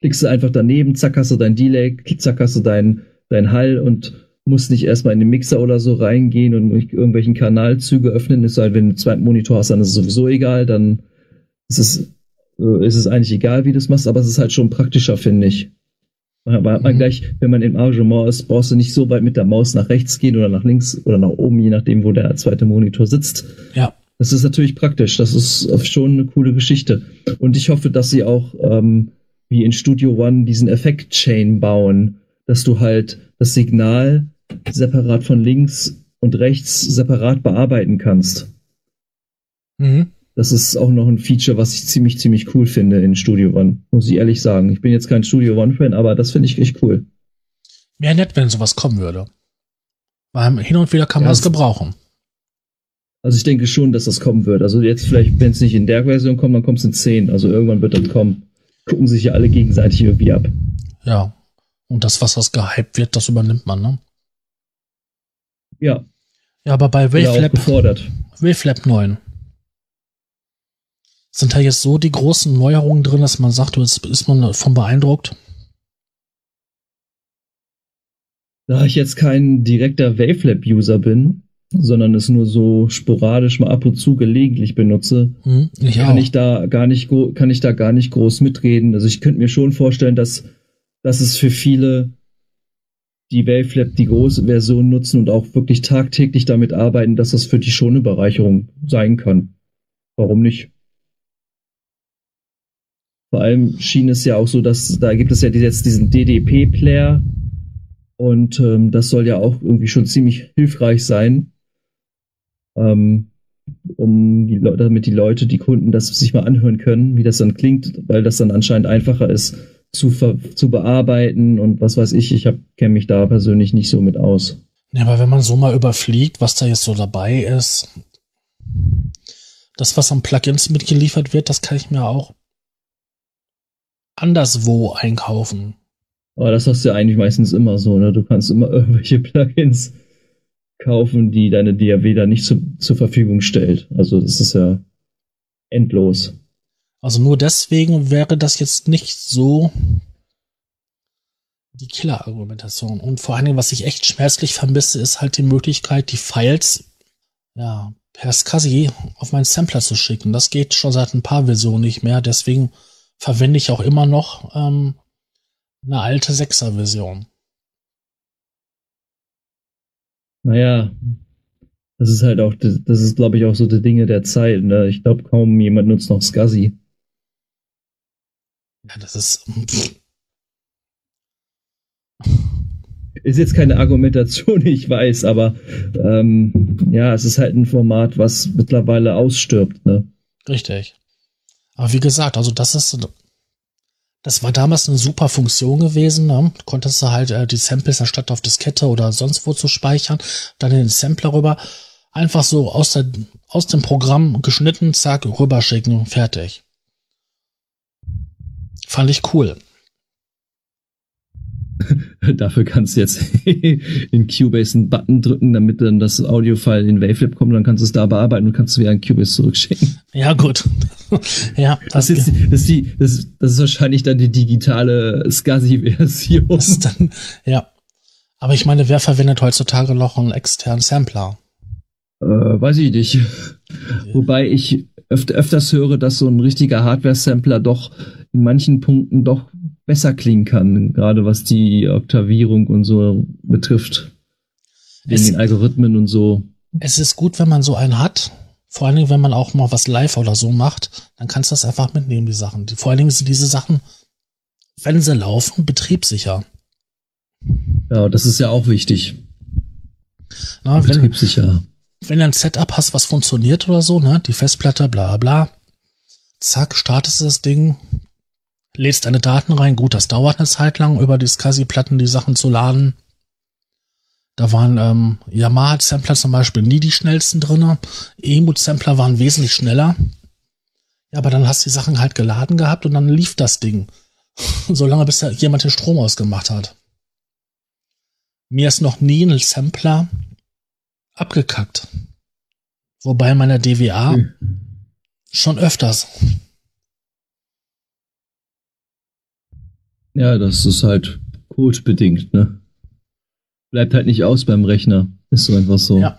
klickst du einfach daneben, zack hast du dein Delay, zack hast du dein, dein Hall und musst nicht erstmal in den Mixer oder so reingehen und irgendwelchen Kanalzüge öffnen. Ist halt, wenn du einen zweiten Monitor hast, dann ist es sowieso egal, dann ist es, äh, ist es eigentlich egal, wie du es machst, aber es ist halt schon praktischer, finde ich. Aber hat man mhm. gleich, wenn man im Arrangement ist, brauchst du nicht so weit mit der Maus nach rechts gehen oder nach links oder nach oben, je nachdem, wo der zweite Monitor sitzt. Ja. Das ist natürlich praktisch. Das ist schon eine coole Geschichte. Und ich hoffe, dass sie auch ähm, wie in Studio One diesen Effekt-Chain bauen, dass du halt das Signal separat von links und rechts separat bearbeiten kannst. Mhm. Das ist auch noch ein Feature, was ich ziemlich, ziemlich cool finde in Studio One, muss ich ehrlich sagen. Ich bin jetzt kein Studio One-Fan, aber das finde ich echt cool. Wäre nett, wenn sowas kommen würde. Weil hin und wieder kann man es gebrauchen. Also ich denke schon, dass das kommen wird. Also jetzt vielleicht, wenn es nicht in der Version kommt, dann kommt es in 10. Also irgendwann wird das kommen. Gucken sich ja alle gegenseitig irgendwie ab. Ja. Und das, was das gehypt wird, das übernimmt man, ne? Ja. Ja, aber bei Wavelab, Wavelab 9 sind da jetzt so die großen Neuerungen drin, dass man sagt, jetzt ist man von beeindruckt? Da ich jetzt kein direkter Wavelab-User bin, sondern es nur so sporadisch mal ab und zu gelegentlich benutze, hm, ich kann auch. ich da gar nicht kann ich da gar nicht groß mitreden. Also ich könnte mir schon vorstellen, dass dass es für viele die Wavelab die große Version nutzen und auch wirklich tagtäglich damit arbeiten, dass das für die schon eine Bereicherung sein kann. Warum nicht? Vor allem schien es ja auch so, dass da gibt es ja jetzt diesen DDP-Player und ähm, das soll ja auch irgendwie schon ziemlich hilfreich sein, ähm, um die damit die Leute, die Kunden das sich mal anhören können, wie das dann klingt, weil das dann anscheinend einfacher ist zu, zu bearbeiten und was weiß ich. Ich kenne mich da persönlich nicht so mit aus. Ja, aber wenn man so mal überfliegt, was da jetzt so dabei ist, das, was an Plugins mitgeliefert wird, das kann ich mir auch anderswo einkaufen. Aber das hast du ja eigentlich meistens immer so, ne? Du kannst immer irgendwelche Plugins kaufen, die deine DAW da nicht zu, zur Verfügung stellt. Also das ist ja endlos. Also nur deswegen wäre das jetzt nicht so die Killer-Argumentation. Und vor allen Dingen, was ich echt schmerzlich vermisse, ist halt die Möglichkeit, die Files ja, per SCSI auf meinen Sampler zu schicken. Das geht schon seit ein paar Versionen nicht mehr. Deswegen verwende ich auch immer noch ähm, eine alte 6er-Version. Naja, das ist halt auch, das ist, glaube ich, auch so die Dinge der Zeit. Ne? Ich glaube, kaum jemand nutzt noch SCSI. Ja, das ist. ist jetzt keine Argumentation, ich weiß, aber ähm, ja, es ist halt ein Format, was mittlerweile ausstirbt. Ne? Richtig. Aber wie gesagt, also das ist, das war damals eine super Funktion gewesen. Ne? Konntest du halt äh, die Samples anstatt auf Diskette oder sonst wo zu speichern, dann in den Sampler rüber, einfach so aus, der, aus dem Programm geschnitten, zack, rüberschicken, fertig. Fand ich cool. Dafür kannst du jetzt in Cubase einen Button drücken, damit dann das Audiofile in Wavelab kommt, dann kannst du es da bearbeiten und kannst es wieder in Cubase zurückschicken. Ja, gut. ja, das, das, ist, das, ist die, das, das ist wahrscheinlich dann die digitale SCSI-Version. Das ist dann, ja. Aber ich meine, wer verwendet heutzutage noch einen externen Sampler? Äh, weiß ich nicht. Ja. Wobei ich öfter, öfters höre, dass so ein richtiger Hardware-Sampler doch in manchen Punkten doch besser klingen kann, gerade was die Oktavierung und so betrifft. In den Algorithmen und so. Es ist gut, wenn man so einen hat. Vor allen Dingen, wenn man auch mal was live oder so macht, dann kannst du das einfach mitnehmen, die Sachen. vor allen Dingen sind diese Sachen, wenn sie laufen, betriebssicher. Ja, das ist ja auch wichtig. Na, betriebssicher. Wenn, wenn du ein Setup hast, was funktioniert oder so, ne, die Festplatte, bla bla, zack, startest du das Ding, lädst deine Daten rein. Gut, das dauert eine Zeit lang, über die SCSI-Platten die Sachen zu laden. Da waren ähm, Yamaha-Sampler zum Beispiel nie die schnellsten drinne. Emu-Sampler waren wesentlich schneller. Ja, aber dann hast du die Sachen halt geladen gehabt und dann lief das Ding. Solange bis da jemand den Strom ausgemacht hat. Mir ist noch nie ein Sampler abgekackt. Wobei meiner DWA hm. schon öfters. Ja, das ist halt codebedingt, ne? Bleibt halt nicht aus beim Rechner. Ist so einfach so. Ja.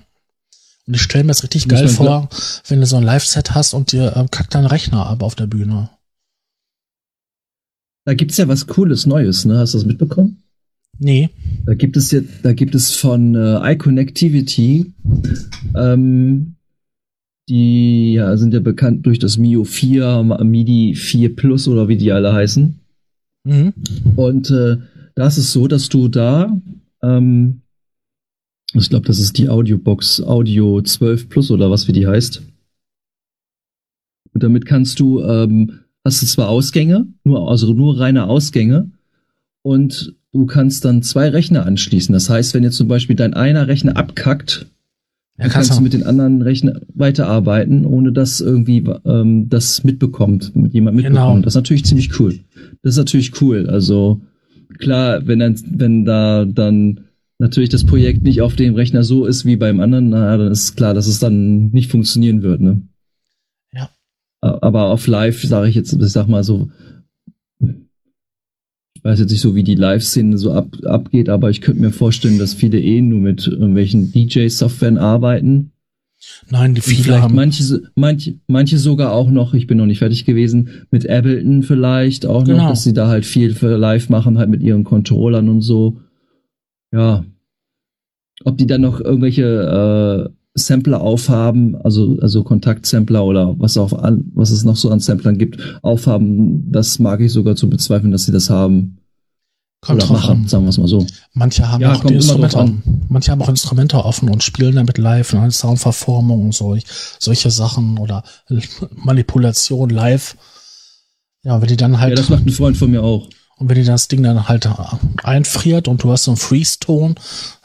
Und ich stelle mir das richtig geil vor, wenn du so ein Live-Set hast und dir äh, kackt dein Rechner ab auf der Bühne. Da gibt's ja was Cooles Neues, ne? Hast du das mitbekommen? Nee. Da gibt es jetzt, da gibt es von äh, iConnectivity, ähm, die ja, sind ja bekannt durch das Mio 4, MIDI 4 Plus oder wie die alle heißen. Mhm. Und äh, da ist so, dass du da, ähm, ich glaube, das ist die Audiobox Audio 12 Plus oder was wie die heißt. Und damit kannst du, ähm, hast du zwar Ausgänge, nur, also nur reine Ausgänge, und du kannst dann zwei Rechner anschließen. Das heißt, wenn jetzt zum Beispiel dein einer Rechner abkackt, ja, kannst du mit den anderen Rechnern weiterarbeiten, ohne dass irgendwie ähm, das mitbekommt, jemand mitbekommt. Genau. Das ist natürlich ziemlich cool. Das ist natürlich cool. Also klar, wenn dann, wenn da dann natürlich das Projekt nicht auf dem Rechner so ist wie beim anderen, na, dann ist klar, dass es dann nicht funktionieren wird, ne? Ja. Aber auf Live sage ich jetzt, ich sag mal so, weiß jetzt nicht so, wie die Live-Szene so ab, abgeht, aber ich könnte mir vorstellen, dass viele eh nur mit irgendwelchen DJ-Softwaren arbeiten. Nein, die viele vielleicht haben manche, manche, manche sogar auch noch, ich bin noch nicht fertig gewesen, mit Ableton vielleicht auch genau. noch, dass sie da halt viel für live machen, halt mit ihren Controllern und so. Ja. Ob die dann noch irgendwelche äh, Sampler aufhaben, also, also Kontaktsampler oder was auch an, was es noch so an Samplern gibt, aufhaben, das mag ich sogar zu bezweifeln, dass sie das haben. Kommt oder machen, an. sagen wir es mal so. Manche haben ja, auch Instrumente, manche haben auch Instrumente offen und spielen damit live, ne, Soundverformung und so, solche Sachen oder Manipulation live. Ja, wenn die dann halt. Ja, das macht ein Freund von mir auch. Und wenn die das Ding dann halt einfriert und du hast so einen Freeze-Ton,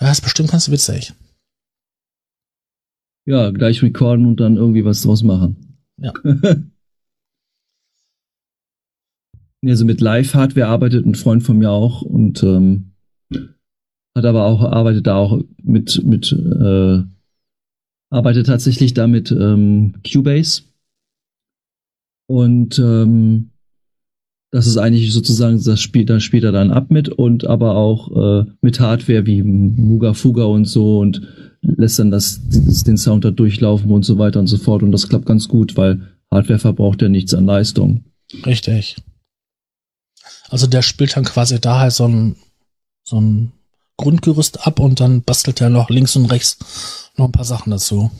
ja, ist bestimmt ganz witzig ja, gleich recorden und dann irgendwie was draus machen. Ja. also mit Live-Hardware arbeitet ein Freund von mir auch und ähm, hat aber auch, arbeitet da auch mit, mit äh, arbeitet tatsächlich da mit ähm, Cubase. Und ähm, das ist eigentlich sozusagen, das spielt, da spielt er dann ab mit und aber auch äh, mit Hardware wie Muga Fuga und so und lässt dann das, den Sound da durchlaufen und so weiter und so fort. Und das klappt ganz gut, weil Hardware verbraucht ja nichts an Leistung. Richtig. Also der spielt dann quasi da halt so ein, so ein Grundgerüst ab und dann bastelt er noch links und rechts noch ein paar Sachen dazu.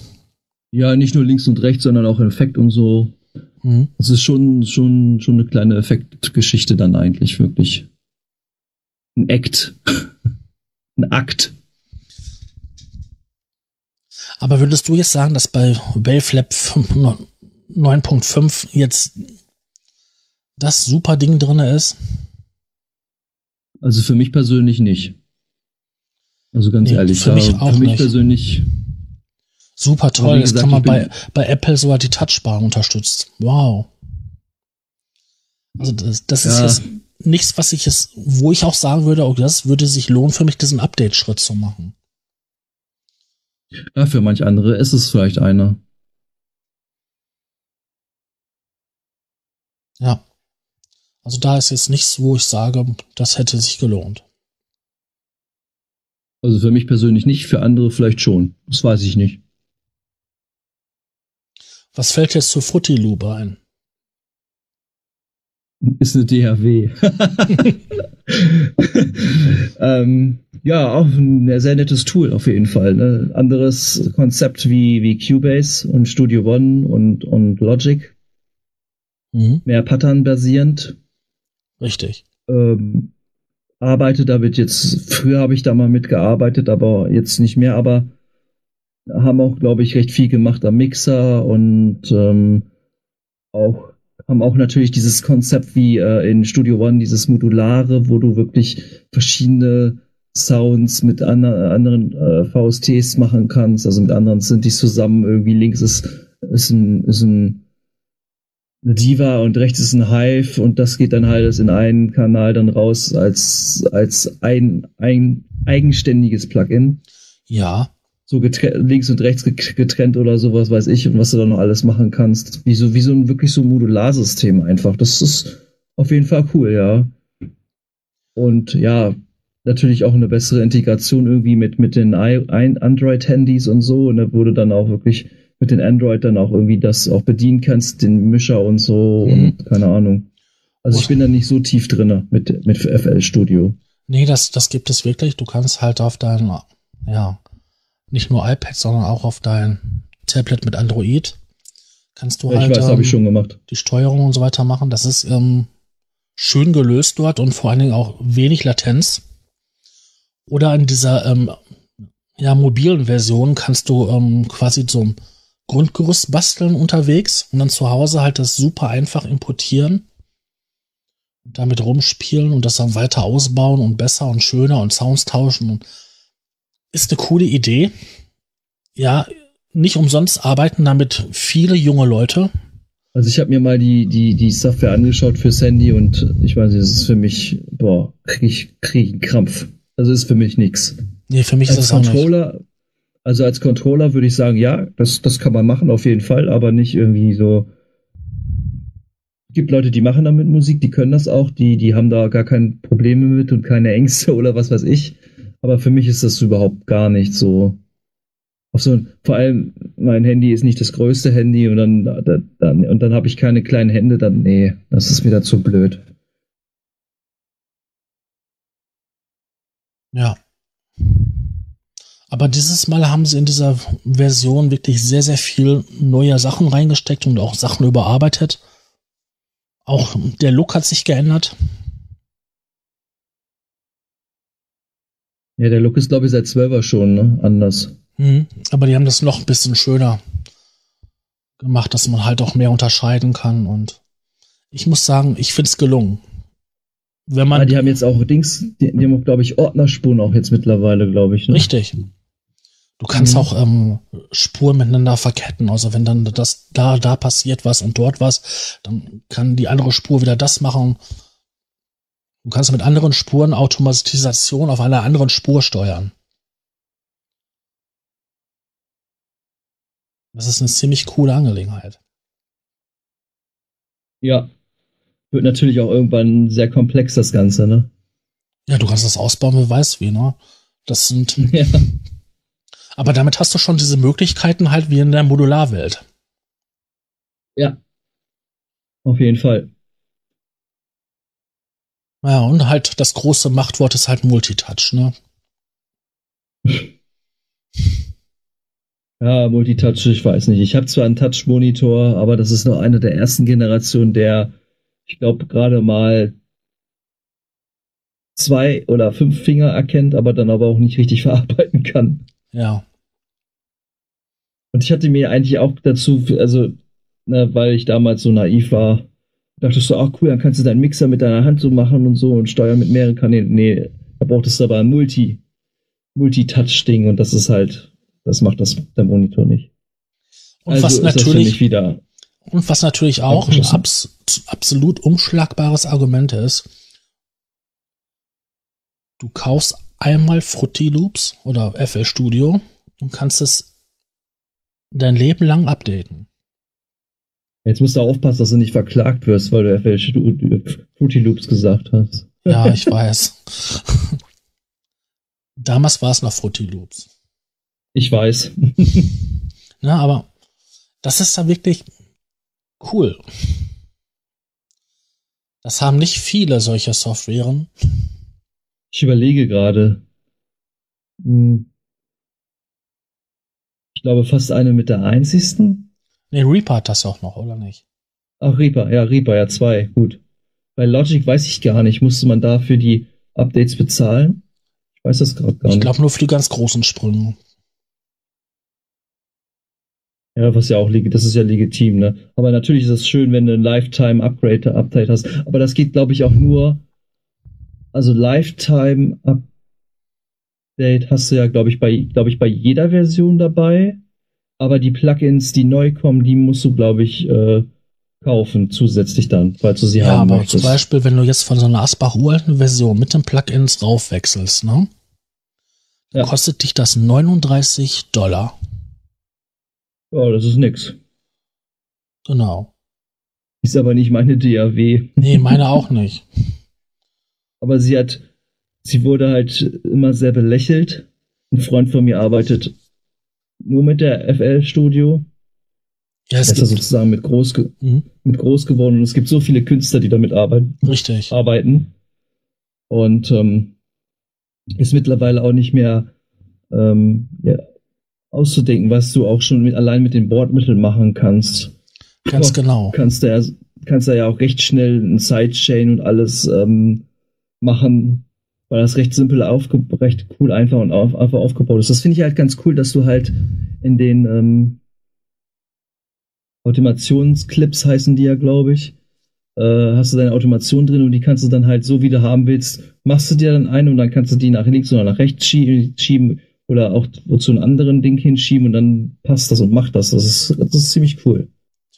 Ja, nicht nur links und rechts, sondern auch Effekt und so. Mhm. Es ist schon, schon, schon eine kleine Effektgeschichte dann eigentlich, wirklich. Ein Act. ein Akt. Aber würdest du jetzt sagen, dass bei Wavelab 9.5 jetzt das super Ding drin ist? Also für mich persönlich nicht. Also ganz nee, ehrlich, für mich auch für mich nicht. persönlich super toll. Jetzt kann man bei, bei Apple sogar die Touchbar unterstützt. Wow. Also das, das ja. ist jetzt nichts, was ich jetzt, wo ich auch sagen würde, auch das würde sich lohnen für mich, diesen Update-Schritt zu machen. Ja, für manch andere ist es vielleicht einer. Ja. Also da ist jetzt nichts, wo ich sage, das hätte sich gelohnt. Also für mich persönlich nicht, für andere vielleicht schon. Das weiß ich nicht. Was fällt jetzt zu Fruity Loop ein? Ist eine DHW. ähm, ja, auch ein sehr nettes Tool auf jeden Fall. Ne? Anderes Konzept wie, wie Cubase und Studio One und, und Logic. Mhm. Mehr Pattern basierend. Richtig. Ähm, arbeite damit jetzt, früher habe ich da mal mitgearbeitet, aber jetzt nicht mehr, aber haben auch, glaube ich, recht viel gemacht am Mixer und ähm, auch haben auch natürlich dieses Konzept wie äh, in Studio One, dieses Modulare, wo du wirklich verschiedene Sounds mit an, anderen äh, VSTs machen kannst, also mit anderen sind die zusammen. Irgendwie links ist, ist, ein, ist ein, eine Diva und rechts ist ein Hive und das geht dann halt in einen Kanal dann raus als, als ein, ein eigenständiges Plugin. Ja so links und rechts getrennt oder sowas weiß ich und was du da noch alles machen kannst. Wie so, wie so ein wirklich so Modularsystem einfach. Das ist auf jeden Fall cool, ja. Und ja, natürlich auch eine bessere Integration irgendwie mit, mit den Android-Handys und so. Und da wurde dann auch wirklich mit den Android dann auch irgendwie das auch bedienen kannst, den Mischer und so mhm. und keine Ahnung. Also ich bin da nicht so tief drinne mit, mit FL Studio. Nee, das, das gibt es wirklich. Du kannst halt auf dein, ja, nicht nur iPad, sondern auch auf dein Tablet mit Android kannst du ja, halt weiß, ähm, ich schon gemacht. die Steuerung und so weiter machen. Das ist ähm, schön gelöst dort und vor allen Dingen auch wenig Latenz. Oder in dieser ähm, ja, mobilen Version kannst du ähm, quasi so ein Grundgerüst basteln unterwegs und dann zu Hause halt das super einfach importieren, damit rumspielen und das dann weiter ausbauen und besser und schöner und Sounds tauschen und ist eine coole Idee. Ja, nicht umsonst arbeiten damit viele junge Leute. Also ich habe mir mal die, die, die Software angeschaut für Sandy und ich weiß das ist für mich, boah, krieg ich, krieg ich einen Krampf. Also ist für mich nichts. Nee, für mich als ist das Controller, auch nicht. Also als Controller würde ich sagen, ja, das, das kann man machen auf jeden Fall, aber nicht irgendwie so. Es gibt Leute, die machen damit Musik, die können das auch, die, die haben da gar keine Probleme mit und keine Ängste oder was weiß ich. Aber für mich ist das überhaupt gar nicht so. Auf so vor allem, mein Handy ist nicht das größte Handy und dann, dann und dann habe ich keine kleinen Hände, dann, nee, das ist wieder zu blöd. Ja. Aber dieses Mal haben sie in dieser Version wirklich sehr, sehr viel neue Sachen reingesteckt und auch Sachen überarbeitet. Auch der Look hat sich geändert. Ja, der Look ist, glaube ich, seit 12er schon ne? anders. Mhm, aber die haben das noch ein bisschen schöner gemacht, dass man halt auch mehr unterscheiden kann. Und ich muss sagen, ich finde es gelungen. Wenn man ja, die haben jetzt auch Dings, die, die haben, glaube ich, Ordnerspuren auch jetzt mittlerweile, glaube ich. Ne? Richtig. Du kannst mhm. auch ähm, Spuren miteinander verketten. Also wenn dann das da, da passiert was und dort was, dann kann die andere Spur wieder das machen. Du kannst mit anderen Spuren Automatisation auf einer anderen Spur steuern. Das ist eine ziemlich coole Angelegenheit. Ja. Wird natürlich auch irgendwann sehr komplex, das Ganze, ne? Ja, du kannst das ausbauen, wer weiß wie, ne? Das sind. Ja. Aber damit hast du schon diese Möglichkeiten halt wie in der Modularwelt. Ja. Auf jeden Fall. Ja, und halt das große Machtwort ist halt Multitouch, ne? Ja, Multitouch, ich weiß nicht. Ich habe zwar einen Touch-Monitor, aber das ist noch eine der ersten Generationen, der, ich glaube, gerade mal zwei oder fünf Finger erkennt, aber dann aber auch nicht richtig verarbeiten kann. Ja. Und ich hatte mir eigentlich auch dazu, also, ne, weil ich damals so naiv war, dachte ich so, ach cool, dann kannst du deinen Mixer mit deiner Hand so machen und so und steuern mit mehreren Kanälen. Nee, da brauchtest du aber ein Multi, Multi-Touch-Ding und das ist halt, das macht das der Monitor nicht. Und also was natürlich wieder und was natürlich auch ein abs absolut umschlagbares Argument ist, du kaufst einmal Fruity Loops oder FL Studio und kannst es dein Leben lang updaten. Jetzt musst du aufpassen, dass du nicht verklagt wirst, weil du FL Fruity Loops gesagt hast. Ja, ich weiß. Damals war es noch Fruity Loops. Ich weiß. Na, aber das ist da wirklich cool. Das haben nicht viele solcher Softwaren. Ich überlege gerade. Hm. Ich glaube, fast eine mit der einzigsten. Nee, Reaper hat das auch noch, oder nicht? Ach, Reaper, ja, Reaper, ja, zwei, gut. Bei Logic weiß ich gar nicht. Musste man dafür die Updates bezahlen? Ich weiß das gerade gar nicht. Ich glaube nur für die ganz großen Sprünge. Ja, was ja auch, das ist ja legitim, ne? Aber natürlich ist es schön, wenn du ein Lifetime-Upgrade, Update hast. Aber das geht, glaube ich, auch nur, also Lifetime-Update hast du ja, glaube ich, bei, glaube ich, bei jeder Version dabei. Aber die Plugins, die neu kommen, die musst du, glaube ich, äh, kaufen, zusätzlich dann, falls du sie ja, haben aber möchtest. zum Beispiel, wenn du jetzt von so einer Asbach uralten Version mit den Plugins raufwechselst, ne? Ja. Kostet dich das 39 Dollar. Ja, das ist nix. Genau. Ist aber nicht meine DAW. Nee, meine auch nicht. aber sie hat, sie wurde halt immer sehr belächelt. Ein Freund von mir arbeitet nur mit der FL Studio. Ja, es ist sozusagen mit groß, mhm. mit groß geworden und es gibt so viele Künstler, die damit arbeiten. Richtig. Arbeiten. Und ähm, ist mittlerweile auch nicht mehr ähm, ja, auszudenken, was du auch schon mit, allein mit den Bordmitteln machen kannst. Ganz genau. Kannst du ja, kannst du ja auch recht schnell ein Sidechain und alles ähm, machen, weil das recht simpel, aufge recht cool einfach und auf, einfach aufgebaut ist. Das finde ich halt ganz cool, dass du halt in den ähm, Automationsclips heißen die ja, glaube ich, äh, hast du deine Automation drin und die kannst du dann halt so, wie du haben willst, machst du dir dann ein und dann kannst du die nach links oder nach rechts schieben oder auch zu einem anderen Ding hinschieben und dann passt das und macht das. Das ist, das ist ziemlich cool.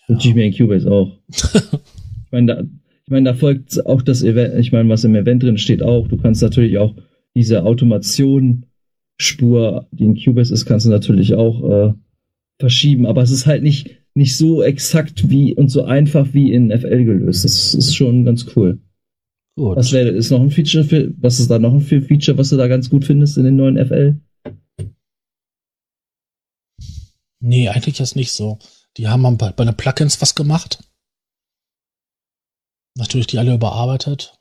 Ja. Und GMA Cubase auch. ich meine, da, ich meine, da folgt auch das Event, ich meine, was im Event drin steht auch. Du kannst natürlich auch diese Automation Spur, die in Cubase ist, kannst du natürlich auch äh, verschieben, aber es ist halt nicht, nicht so exakt wie und so einfach wie in FL gelöst. Das ist schon ganz cool. Gut. Was wäre, ist noch ein Feature für, was ist da noch ein Feature, was du da ganz gut findest in den neuen FL? Nee, eigentlich ist nicht so. Die haben bei, bei den Plugins was gemacht. Natürlich die alle überarbeitet.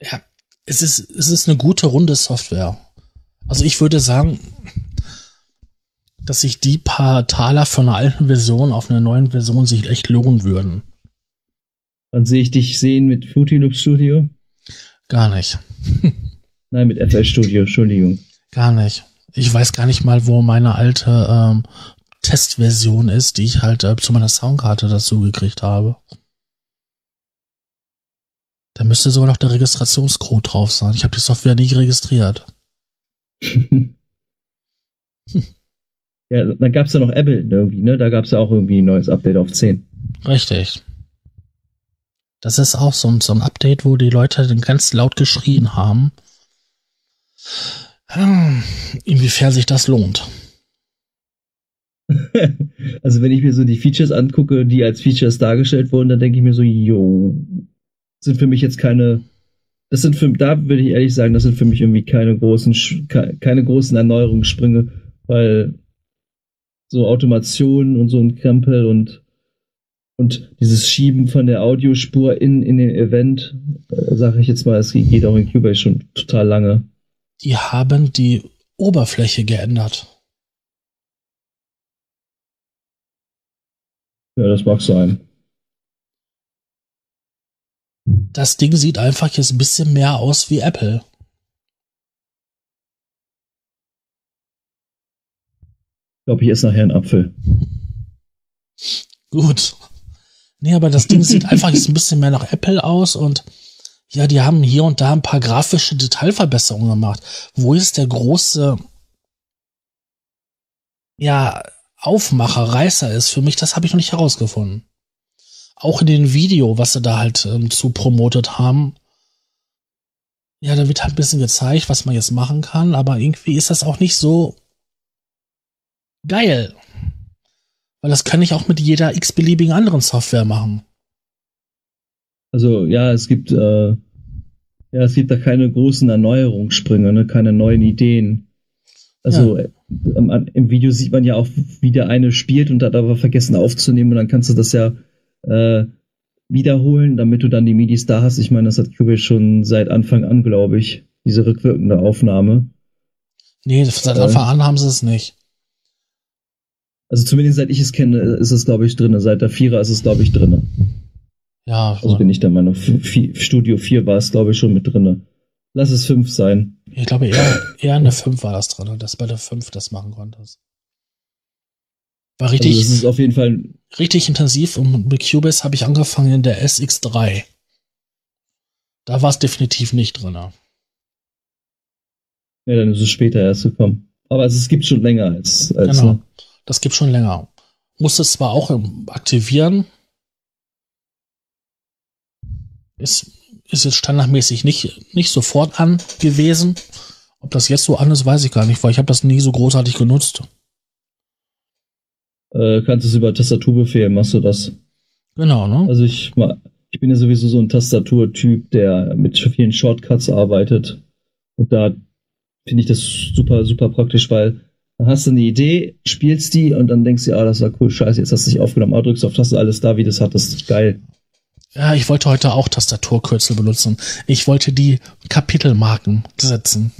Ja, es ist, es ist eine gute runde Software. Also ich würde sagen, dass sich die paar Taler von einer alten Version auf einer neuen Version sich echt lohnen würden. Dann sehe ich dich sehen mit Fruity Loop Studio? Gar nicht. Nein, mit FL Studio, Entschuldigung. Gar nicht. Ich weiß gar nicht mal, wo meine alte ähm, Testversion ist, die ich halt äh, zu meiner Soundkarte dazu gekriegt habe. Da müsste sogar noch der Registrationscode drauf sein. Ich habe die Software nie registriert. ja, dann gab es ja noch Apple irgendwie, ne? Da gab es ja auch irgendwie ein neues Update auf 10. Richtig. Das ist auch so ein, so ein Update, wo die Leute dann ganz laut geschrien haben. Hm, inwiefern sich das lohnt. also wenn ich mir so die Features angucke, die als Features dargestellt wurden, dann denke ich mir so, jo, sind für mich jetzt keine, das sind für, da würde ich ehrlich sagen, das sind für mich irgendwie keine großen, keine großen Erneuerungssprünge, weil so Automation und so ein Krempel und und dieses Schieben von der Audiospur in, in den Event, äh, sage ich jetzt mal, es geht auch in Cubase schon total lange. Die haben die Oberfläche geändert. Ja, das mag sein. Das Ding sieht einfach jetzt ein bisschen mehr aus wie Apple. Ich glaube, ich esse nachher einen Apfel. Gut. Nee, aber das Ding sieht einfach jetzt ein bisschen mehr nach Apple aus und ja, die haben hier und da ein paar grafische Detailverbesserungen gemacht. Wo ist der große, ja, Aufmacher, Reißer ist für mich, das habe ich noch nicht herausgefunden. Auch in dem Video, was sie da halt ähm, zu promotet haben, ja, da wird halt ein bisschen gezeigt, was man jetzt machen kann, aber irgendwie ist das auch nicht so geil. Weil das kann ich auch mit jeder x-beliebigen anderen Software machen. Also ja, es gibt äh, ja, es gibt da keine großen Erneuerungssprünge, ne? keine neuen Ideen. Also ja. im, im, Video sieht man ja auch, wie der eine spielt und hat aber vergessen aufzunehmen und dann kannst du das ja äh, wiederholen, damit du dann die MIDIs da hast. Ich meine, das hat Cubase schon seit Anfang an, glaube ich, diese rückwirkende Aufnahme. Nee, seit Anfang an haben sie es nicht. Also zumindest seit ich es kenne, ist es, glaube ich, drin. Seit der Vierer ist es, glaube ich, drin. Ja. Also bin ich der Meinung. Studio 4 war es, glaube ich, schon mit drin. Lass es 5 sein. Ich glaube, eher, eher in der 5 war das drin, dass bei der 5 das machen konntest. War richtig. Also das ist auf jeden Fall. Richtig intensiv und mit Cubase habe ich angefangen in der SX3. Da war es definitiv nicht drin. Ja, dann ist es später erst gekommen. Aber es, es gibt schon länger als. als genau. Ne? Das gibt schon länger. Musste es zwar auch aktivieren. Ist, ist jetzt standardmäßig nicht, nicht sofort an gewesen. Ob das jetzt so an ist, weiß ich gar nicht, weil ich habe das nie so großartig genutzt. Äh, kannst du es über Tastaturbefehl, machst du das? Genau, ne? Also ich, ich bin ja sowieso so ein Tastaturtyp, der mit vielen Shortcuts arbeitet. Und da finde ich das super, super praktisch, weil dann hast du eine Idee, spielst die und dann denkst du, ah, das war cool, scheiße, jetzt hast du dich aufgenommen, ah, drückst auf Taste, alles da, wie du es hattest. Geil. Ja, ich wollte heute auch Tastaturkürzel benutzen. Ich wollte die Kapitelmarken setzen.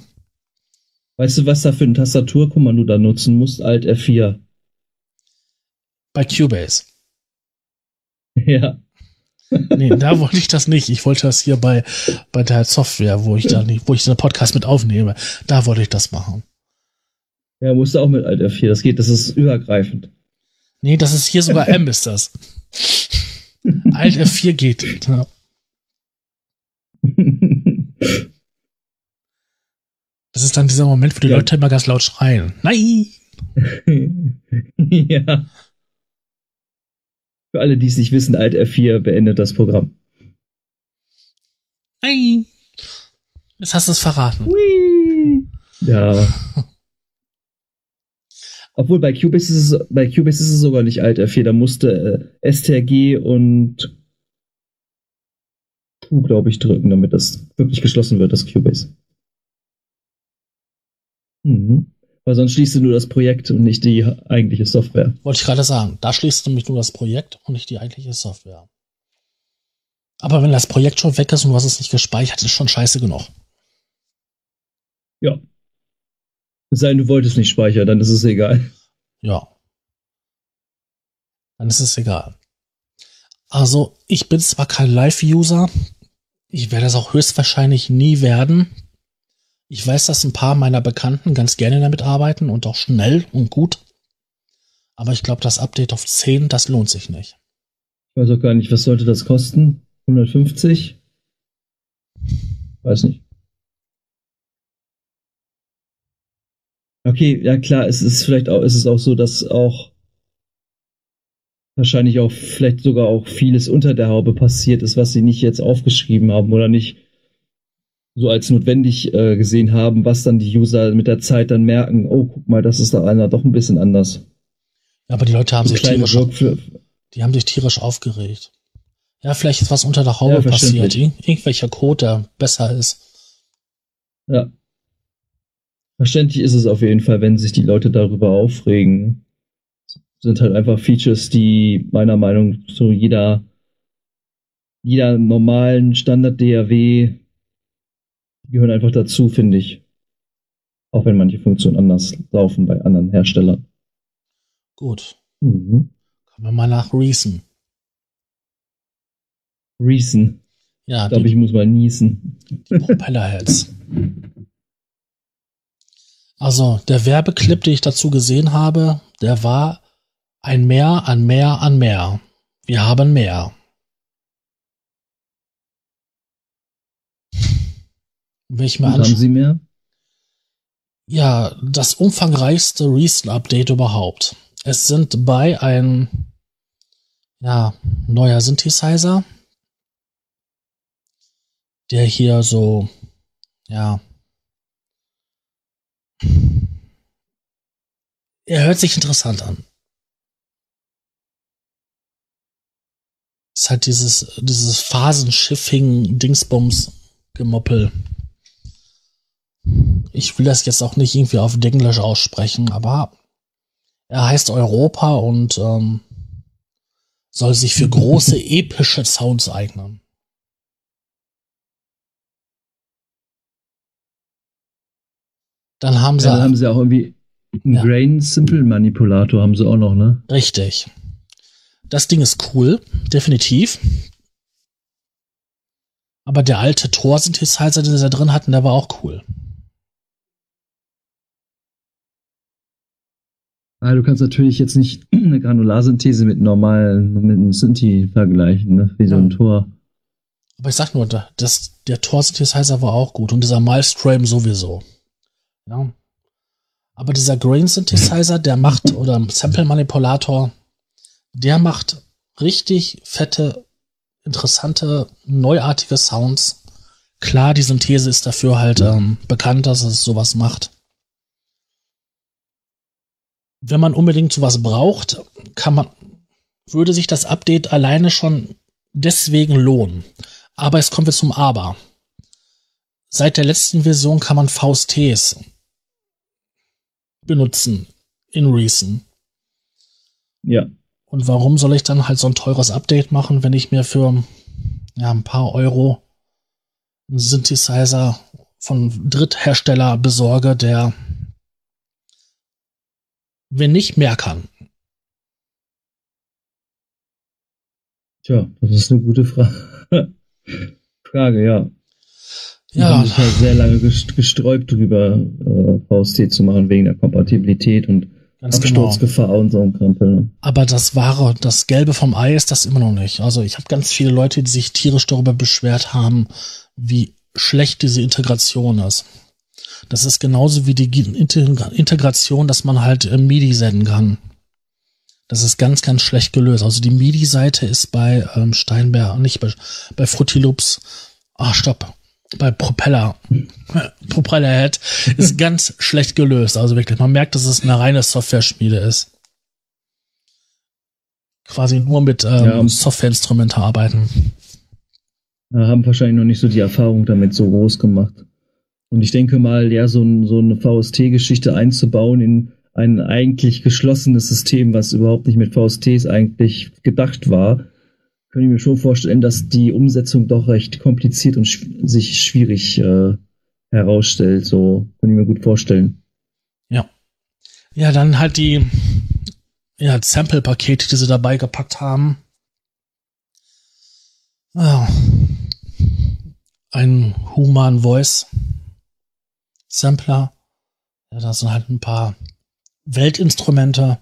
Weißt du, was da für ein Tastaturkommando da nutzen musst? Alt F4. Bei Cubase. Ja. nee, da wollte ich das nicht. Ich wollte das hier bei, bei der Software, wo ich da nicht, wo ich den Podcast mit aufnehme. Da wollte ich das machen. Ja, musst du auch mit Alt F4. Das geht, das ist übergreifend. Nee, das ist hier sogar M ist das. Alt F4 geht. Ja. Das ist dann dieser Moment, wo die ja. Leute immer ganz laut schreien. Nein! ja. Für alle, die es nicht wissen, Alt F4 beendet das Programm. Nein! Jetzt hast du es verraten. Whee. Ja. Obwohl bei Cubase ist es, bei Cubase ist es sogar nicht Alt F4, da musste äh, STRG und Q, glaube ich, drücken, damit das wirklich geschlossen wird, das Cubase. Mhm. Weil sonst schließt du nur das Projekt und nicht die eigentliche Software. Wollte ich gerade sagen, da schließt du nämlich nur das Projekt und nicht die eigentliche Software. Aber wenn das Projekt schon weg ist und du hast es nicht gespeichert, ist schon scheiße genug. Ja, es sei denn, du wolltest nicht speichern, dann ist es egal. Ja. Dann ist es egal. Also, ich bin zwar kein Live-User, ich werde es auch höchstwahrscheinlich nie werden. Ich weiß, dass ein paar meiner Bekannten ganz gerne damit arbeiten und auch schnell und gut. Aber ich glaube, das Update auf 10, das lohnt sich nicht. Ich weiß auch gar nicht, was sollte das kosten? 150? Weiß nicht. Okay, ja klar, es ist vielleicht auch, es ist auch so, dass auch wahrscheinlich auch vielleicht sogar auch vieles unter der Haube passiert ist, was sie nicht jetzt aufgeschrieben haben oder nicht so als notwendig äh, gesehen haben, was dann die User mit der Zeit dann merken, oh, guck mal, das ist da einer doch ein bisschen anders. Ja, aber die Leute haben so sich tierisch, die haben sich tierisch aufgeregt. Ja, vielleicht ist was unter der Haube ja, passiert. Irgendwelcher Code, der besser ist. Ja. Verständlich ist es auf jeden Fall, wenn sich die Leute darüber aufregen. Das sind halt einfach Features, die meiner Meinung nach zu jeder, jeder normalen Standard-DAW gehören einfach dazu, finde ich. Auch wenn manche Funktionen anders laufen bei anderen Herstellern. Gut. Mhm. Kommen wir mal nach Reason. Reason. Ja, ich glaube, ich muss mal niesen. Die Propellerheads. Also, der Werbeclip, den ich dazu gesehen habe, der war ein Mehr an Mehr an Mehr. Wir haben mehr. Wenn ich mir haben Sie mehr? Ja, das umfangreichste Recent-Update überhaupt. Es sind bei ein ja, neuer Synthesizer, der hier so, ja, er hört sich interessant an. Es halt dieses, dieses Phasenschiffing-Dingsbums-Gemoppel. Ich will das jetzt auch nicht irgendwie auf Englisch aussprechen, aber er heißt Europa und ähm, soll sich für große epische Sounds eignen. Dann haben sie. Ja, dann haben sie auch irgendwie einen ja. Grain Simple Manipulator haben sie auch noch, ne? Richtig. Das Ding ist cool, definitiv. Aber der alte Tor-Synthesizer, den sie da drin hatten, der war auch cool. Ah, du kannst natürlich jetzt nicht eine Granularsynthese mit normalen, mit einem Synthi vergleichen, ne? wie so ein Tor. Aber ich sag nur, das, der Tor-Synthesizer war auch gut und dieser Milestream sowieso. Ja. Aber dieser Grain Synthesizer, der macht, oder Sample Manipulator, der macht richtig fette, interessante, neuartige Sounds. Klar, die Synthese ist dafür halt ähm, bekannt, dass es sowas macht wenn man unbedingt sowas braucht, kann man, würde sich das Update alleine schon deswegen lohnen. Aber es kommt jetzt zum Aber. Seit der letzten Version kann man VSTs benutzen in Reason. Ja. Und warum soll ich dann halt so ein teures Update machen, wenn ich mir für ja, ein paar Euro einen Synthesizer von Dritthersteller besorge, der wenn nicht mehr kann? Tja, das ist eine gute Frage. Frage, ja. Ja. Ich habe mich halt sehr lange gesträubt drüber, äh, VST zu machen, wegen der Kompatibilität und Ganz Absturzgefahr genau. und so ein Krempel. Ne? Aber das wahre, das Gelbe vom Ei ist das immer noch nicht. Also ich habe ganz viele Leute, die sich tierisch darüber beschwert haben, wie schlecht diese Integration ist. Das ist genauso wie die Integration, dass man halt äh, MIDI senden kann. Das ist ganz, ganz schlecht gelöst. Also die MIDI-Seite ist bei ähm, Steinberg, nicht bei, bei Fruity Loops. Ah, stopp. Bei Propeller. Propellerhead ist ganz schlecht gelöst. Also wirklich, man merkt, dass es eine reine Software-Schmiede ist. Quasi nur mit ähm, ja. Software-Instrumente arbeiten. haben wahrscheinlich noch nicht so die Erfahrung damit so groß gemacht. Und ich denke mal, ja, so, ein, so eine VST-Geschichte einzubauen in ein eigentlich geschlossenes System, was überhaupt nicht mit VSTs eigentlich gedacht war, könnte ich mir schon vorstellen, dass die Umsetzung doch recht kompliziert und sch sich schwierig äh, herausstellt. So könnte ich mir gut vorstellen. Ja. Ja, dann halt die ja, Sample-Pakete, die sie dabei gepackt haben. Ah. Ein Human Voice Sampler. Ja, da sind halt ein paar Weltinstrumente.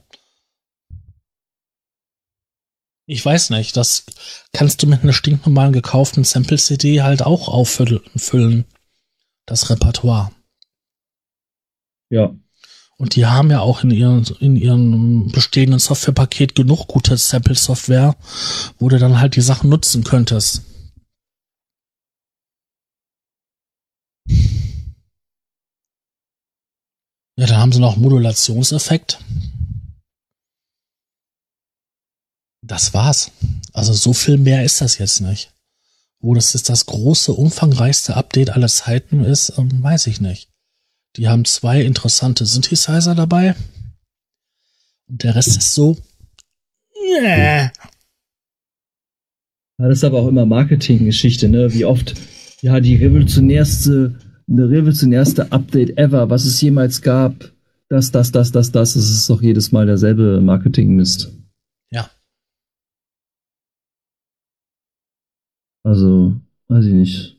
Ich weiß nicht, das kannst du mit einer stinknormalen gekauften Sample-CD halt auch auffüllen, das Repertoire. Ja. Und die haben ja auch in ihren, in ihrem bestehenden Softwarepaket genug gute Sample-Software, wo du dann halt die Sachen nutzen könntest. Ja, dann haben sie noch Modulationseffekt. Das war's. Also so viel mehr ist das jetzt nicht. Wo das jetzt das große, umfangreichste Update aller Zeiten ist, ähm, weiß ich nicht. Die haben zwei interessante Synthesizer dabei. Und der Rest ist so. Yeah. Ja, das ist aber auch immer Marketinggeschichte, ne? Wie oft, ja, die revolutionärste eine revolutionärste Update ever, was es jemals gab. Das, das, das, das, das. Es ist doch jedes Mal derselbe Marketingmist. Ja. Also, weiß ich nicht.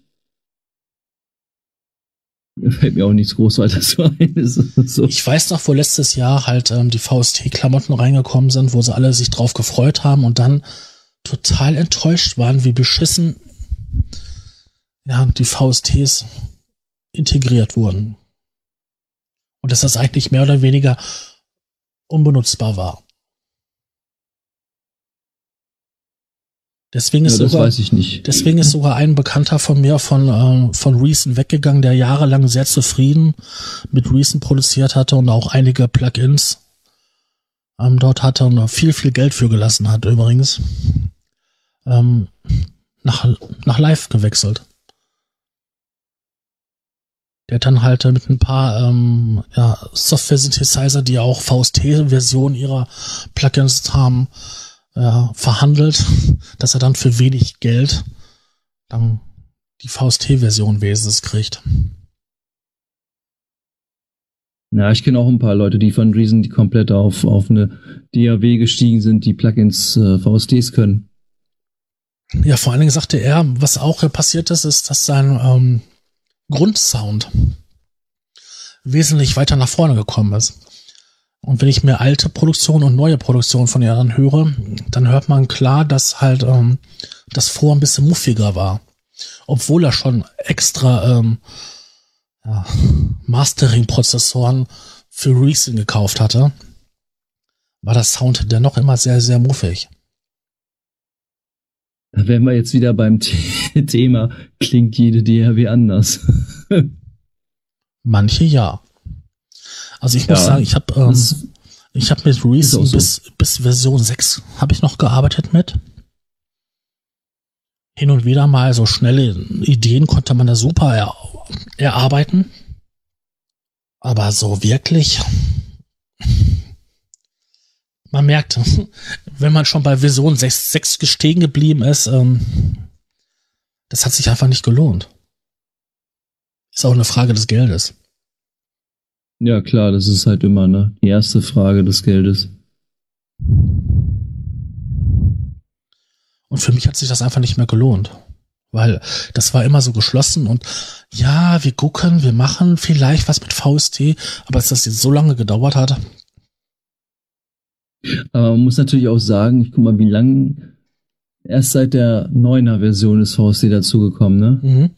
Mir fällt mir auch nichts Großartiges so ein. so. Ich weiß noch, wo letztes Jahr halt ähm, die VST-Klamotten reingekommen sind, wo sie alle sich drauf gefreut haben und dann total enttäuscht waren, wie beschissen ja, die VSTs integriert wurden. Und dass das eigentlich mehr oder weniger unbenutzbar war. Deswegen ist, ja, sogar, deswegen ist sogar ein Bekannter von mir von, äh, von Reason weggegangen, der jahrelang sehr zufrieden mit Reason produziert hatte und auch einige Plugins ähm, dort hatte und viel, viel Geld für gelassen hat übrigens. Ähm, nach, nach Live gewechselt. Der hat dann halt mit ein paar ähm, ja, Software-Synthesizer, die auch VST-Version ihrer Plugins haben, äh, verhandelt, dass er dann für wenig Geld dann die VST-Version Wesens kriegt. Ja, ich kenne auch ein paar Leute, die von Reason die komplett auf, auf eine DAW gestiegen sind, die Plugins äh, VSTs können. Ja, vor allen Dingen sagte er, was auch passiert ist, ist, dass sein ähm, Grundsound wesentlich weiter nach vorne gekommen ist. Und wenn ich mir alte Produktion und neue Produktion von ihr anhöre, dann hört man klar, dass halt ähm, das vor ein bisschen muffiger war. Obwohl er schon extra ähm, ja, Mastering-Prozessoren für Reason gekauft hatte, war das Sound dennoch immer sehr, sehr muffig. Da wären wir jetzt wieder beim Thema, klingt jede DHW anders. Manche ja. Also ich ja, muss sagen, ich habe ähm, ich habe mit Reason so. bis, bis Version 6 habe ich noch gearbeitet mit. Hin und wieder mal so schnelle Ideen konnte man da super er, erarbeiten. Aber so wirklich, man merkt, wenn man schon bei Version 6, 6 stehen geblieben ist, ähm, das hat sich einfach nicht gelohnt. Ist auch eine Frage des Geldes. Ja, klar, das ist halt immer ne, die erste Frage des Geldes. Und für mich hat sich das einfach nicht mehr gelohnt. Weil das war immer so geschlossen und ja, wir gucken, wir machen vielleicht was mit VST, aber dass das jetzt so lange gedauert hat. Aber man muss natürlich auch sagen, ich guck mal, wie lange erst seit der 9er Version ist VST dazugekommen, ne? Mhm.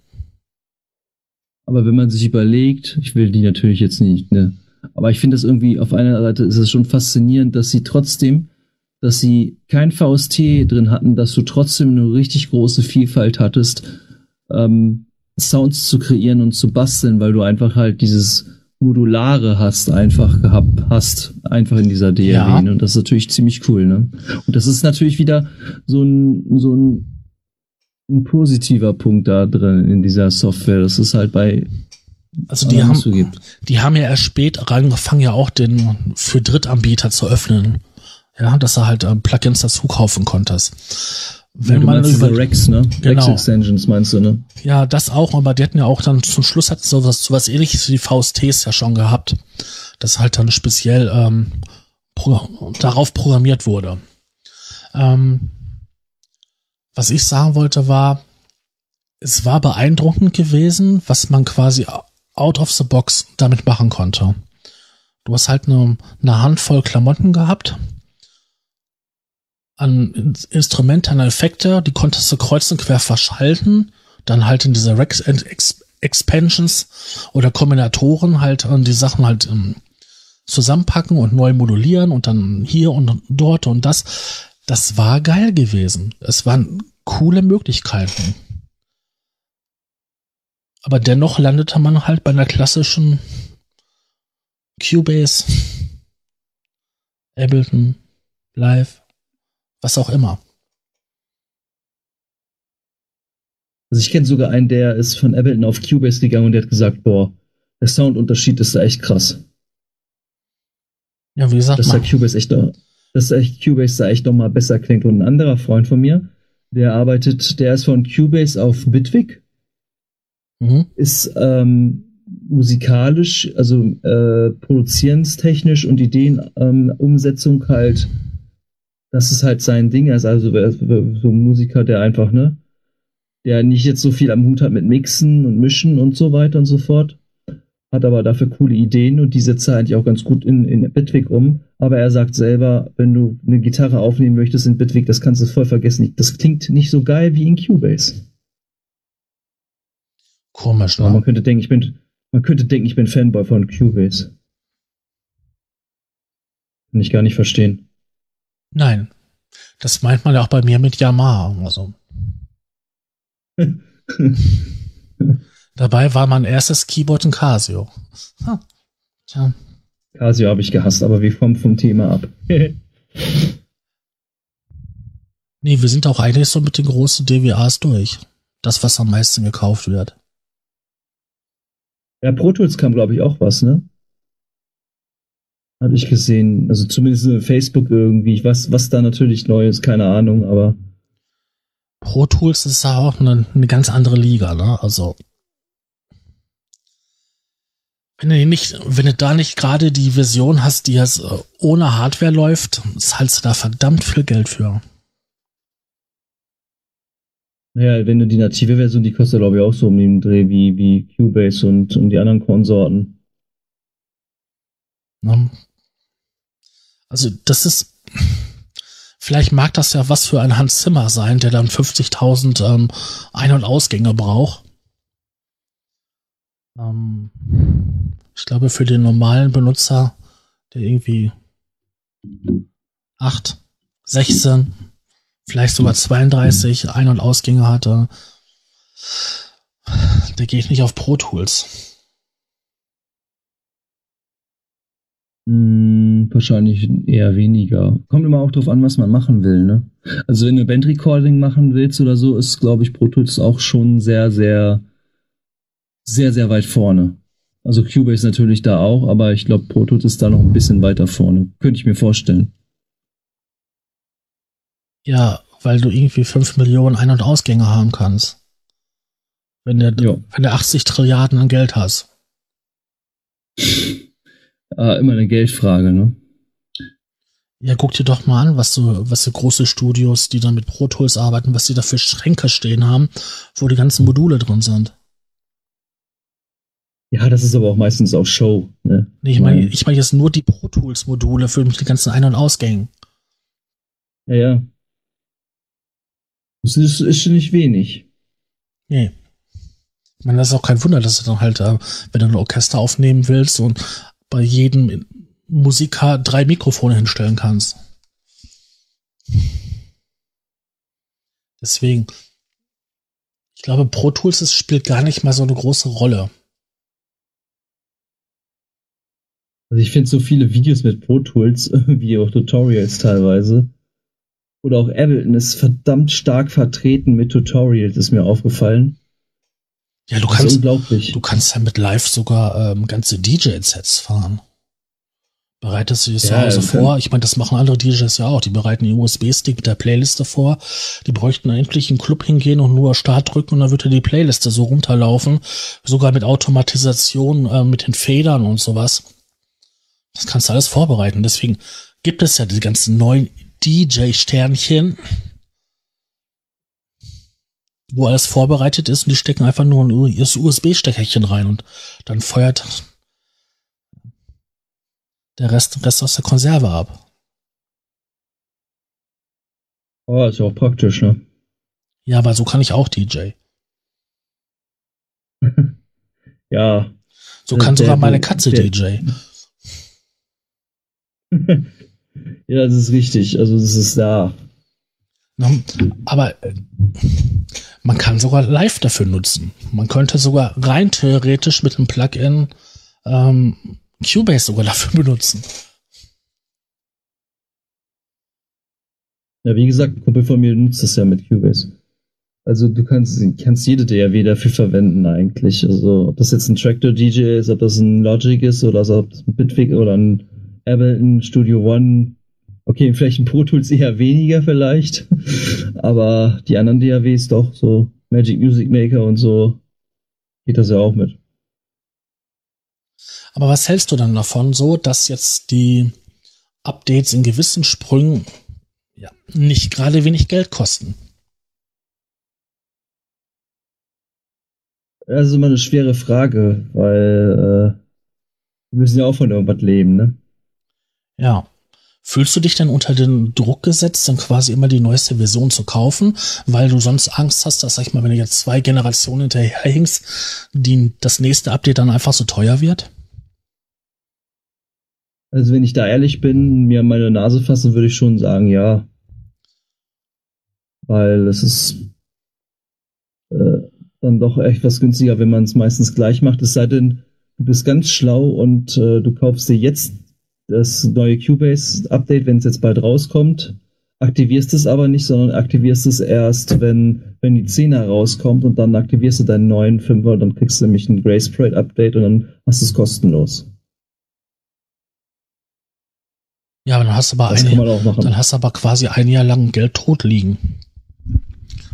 Aber wenn man sich überlegt, ich will die natürlich jetzt nicht, ne? Aber ich finde das irgendwie, auf einer Seite ist es schon faszinierend, dass sie trotzdem, dass sie kein VST drin hatten, dass du trotzdem eine richtig große Vielfalt hattest, ähm, Sounds zu kreieren und zu basteln, weil du einfach halt dieses Modulare hast, einfach gehabt hast, einfach in dieser DAW. Ja. Ne? Und das ist natürlich ziemlich cool, ne? Und das ist natürlich wieder so ein, so ein ein positiver Punkt da drin in dieser Software. Das ist halt bei also die haben, so die haben ja erst spät angefangen, ja auch den für Drittanbieter zu öffnen. Ja, dass er halt äh, Plugins dazu kaufen konntest. Wenn ja, man über Rex, ne? Genau. Rex Extensions meinst du, ne? Ja, das auch, aber die hatten ja auch dann zum Schluss hat so was, so was ähnliches wie die VSTs ja schon gehabt. Das halt dann speziell ähm, pro, darauf programmiert wurde. Ähm, was ich sagen wollte war, es war beeindruckend gewesen, was man quasi out of the box damit machen konnte. Du hast halt eine, eine Handvoll Klamotten gehabt, an Instrumente, an Effekte, die konntest du kreuz und quer verschalten, dann halt in diese Rex Expansions oder Kombinatoren halt die Sachen halt ähm, zusammenpacken und neu modulieren und dann hier und dort und das das war geil gewesen. Es waren coole Möglichkeiten. Aber dennoch landete man halt bei einer klassischen Cubase, Ableton, Live, was auch immer. Also ich kenne sogar einen, der ist von Ableton auf Cubase gegangen und der hat gesagt, boah, der Soundunterschied ist da echt krass. Ja, wie gesagt, dass der Cubase echt dass der Cubase da echt nochmal besser klingt. Und ein anderer Freund von mir, der arbeitet, der ist von Cubase auf Bitwig. Mhm. Ist ähm, musikalisch, also äh, produzierendstechnisch und Ideenumsetzung ähm, halt, das ist halt sein Ding. Er ist also so ein Musiker, der einfach, ne, der nicht jetzt so viel am Hut hat mit Mixen und Mischen und so weiter und so fort. Hat aber dafür coole Ideen und die setzt er eigentlich auch ganz gut in, in Bitwig um. Aber er sagt selber, wenn du eine Gitarre aufnehmen möchtest in Bitwig, das kannst du voll vergessen. Das klingt nicht so geil wie in Cubase. Komisch, ne? Aber man könnte denken, ich bin, man könnte denken, ich bin Fanboy von Cubase. Kann ich gar nicht verstehen. Nein. Das meint man ja auch bei mir mit Yamaha. Also. Dabei war mein erstes Keyboard ein Casio. Hm. Tja. Casio habe ich gehasst, aber wir kommen vom Thema ab. nee, wir sind auch eigentlich so mit den großen DWAs durch. Das, was am meisten gekauft wird. Ja, Pro Tools kam, glaube ich, auch was, ne? Hatte ich gesehen. Also zumindest in Facebook irgendwie. Was, was da natürlich neu ist, keine Ahnung, aber. Pro Tools ist ja auch eine, eine ganz andere Liga, ne? Also. Wenn du nicht, wenn du da nicht gerade die Version hast, die jetzt äh, ohne Hardware läuft, zahlst du da verdammt viel Geld für. Naja, wenn du die native Version, die kostet glaube ich auch so um den Dreh wie, wie Cubase und, und die anderen Konsorten. Also das ist, vielleicht mag das ja was für ein Hans Zimmer sein, der dann 50.000 ähm, Ein- und Ausgänge braucht. Ähm, ich glaube, für den normalen Benutzer, der irgendwie 8, 16, vielleicht sogar 32 Ein- und Ausgänge hatte, der geht nicht auf Pro Tools. Hm, wahrscheinlich eher weniger. Kommt immer auch drauf an, was man machen will, ne? Also wenn du Bandrecording machen willst oder so, ist, glaube ich, Pro Tools auch schon sehr, sehr, sehr, sehr weit vorne. Also Cubase natürlich da auch, aber ich glaube, Pro Tools ist da noch ein bisschen weiter vorne. Könnte ich mir vorstellen. Ja, weil du irgendwie 5 Millionen Ein- und Ausgänge haben kannst. Wenn du, wenn du 80 Trilliarden an Geld hast. Ah, immer eine Geldfrage, ne? Ja, guck dir doch mal an, was so, was so große Studios, die dann mit Pro Tools arbeiten, was die da für Schränke stehen haben, wo die ganzen Module drin sind. Ja, das ist aber auch meistens auch Show, ne? Nee, ich meine, ich meine jetzt nur die Pro Tools Module für die ganzen Ein- und Ausgängen. Ja, ja. Das ist, ist schon nicht wenig. Nee. Ich meine, das ist auch kein Wunder, dass du dann halt, äh, wenn du ein Orchester aufnehmen willst und bei jedem Musiker drei Mikrofone hinstellen kannst. Deswegen, ich glaube, Pro Tools ist, spielt gar nicht mal so eine große Rolle. Also ich finde so viele Videos mit Pro Tools, wie auch Tutorials teilweise. Oder auch Ableton ist verdammt stark vertreten mit Tutorials, ist mir aufgefallen. Ja, du kannst, unglaublich. du kannst ja mit Live sogar ähm, ganze DJ-Sets fahren. Bereitest du dir ja, also vor? Ich meine, das machen andere DJs ja auch. Die bereiten den USB-Stick mit der Playliste vor. Die bräuchten endlich einen Club hingehen und nur Start drücken und dann würde die Playliste so runterlaufen. Sogar mit Automatisation, äh, mit den Federn und sowas. Das kannst du alles vorbereiten. Deswegen gibt es ja die ganzen neuen DJ-Sternchen, wo alles vorbereitet ist und die stecken einfach nur ein USB-Steckerchen rein und dann feuert der Rest, Rest aus der Konserve ab. Oh, ist ja auch praktisch, ne? Ja, aber so kann ich auch DJ. ja. So kann der, sogar meine Katze der, DJ. ja, das ist richtig. Also, das ist da. Aber äh, man kann sogar live dafür nutzen. Man könnte sogar rein theoretisch mit einem Plugin ähm, Cubase sogar dafür benutzen. Ja, wie gesagt, ein Kumpel von mir nutzt das ja mit Cubase. Also du kannst, kannst jede DAW dafür verwenden eigentlich. Also ob das jetzt ein Tractor DJ ist, ob das ein Logic ist oder ob das ein Bitwig oder ein Ableton Studio One Okay, vielleicht ein Pro Tools eher weniger vielleicht, aber die anderen DAWs doch, so Magic Music Maker und so, geht das ja auch mit. Aber was hältst du dann davon, so dass jetzt die Updates in gewissen Sprüngen ja, nicht gerade wenig Geld kosten? Das ist immer eine schwere Frage, weil äh, wir müssen ja auch von irgendwas leben, ne? Ja. Fühlst du dich denn unter den Druck gesetzt, dann quasi immer die neueste Version zu kaufen, weil du sonst Angst hast, dass, sag ich mal, wenn du jetzt zwei Generationen hinterherhängst, die, das nächste Update dann einfach so teuer wird? Also wenn ich da ehrlich bin, mir meine Nase fassen, würde ich schon sagen, ja. Weil es ist äh, dann doch echt was günstiger, wenn man es meistens gleich macht. Es sei denn, du bist ganz schlau und äh, du kaufst dir jetzt das neue Cubase-Update, wenn es jetzt bald rauskommt, aktivierst es aber nicht, sondern aktivierst es erst, wenn, wenn die 10er rauskommt und dann aktivierst du deinen neuen 5er und dann kriegst du nämlich ein Grace Parade Update und dann hast du es kostenlos. Ja, aber dann hast du aber, ein, dann hast du aber quasi ein Jahr lang Geld tot liegen.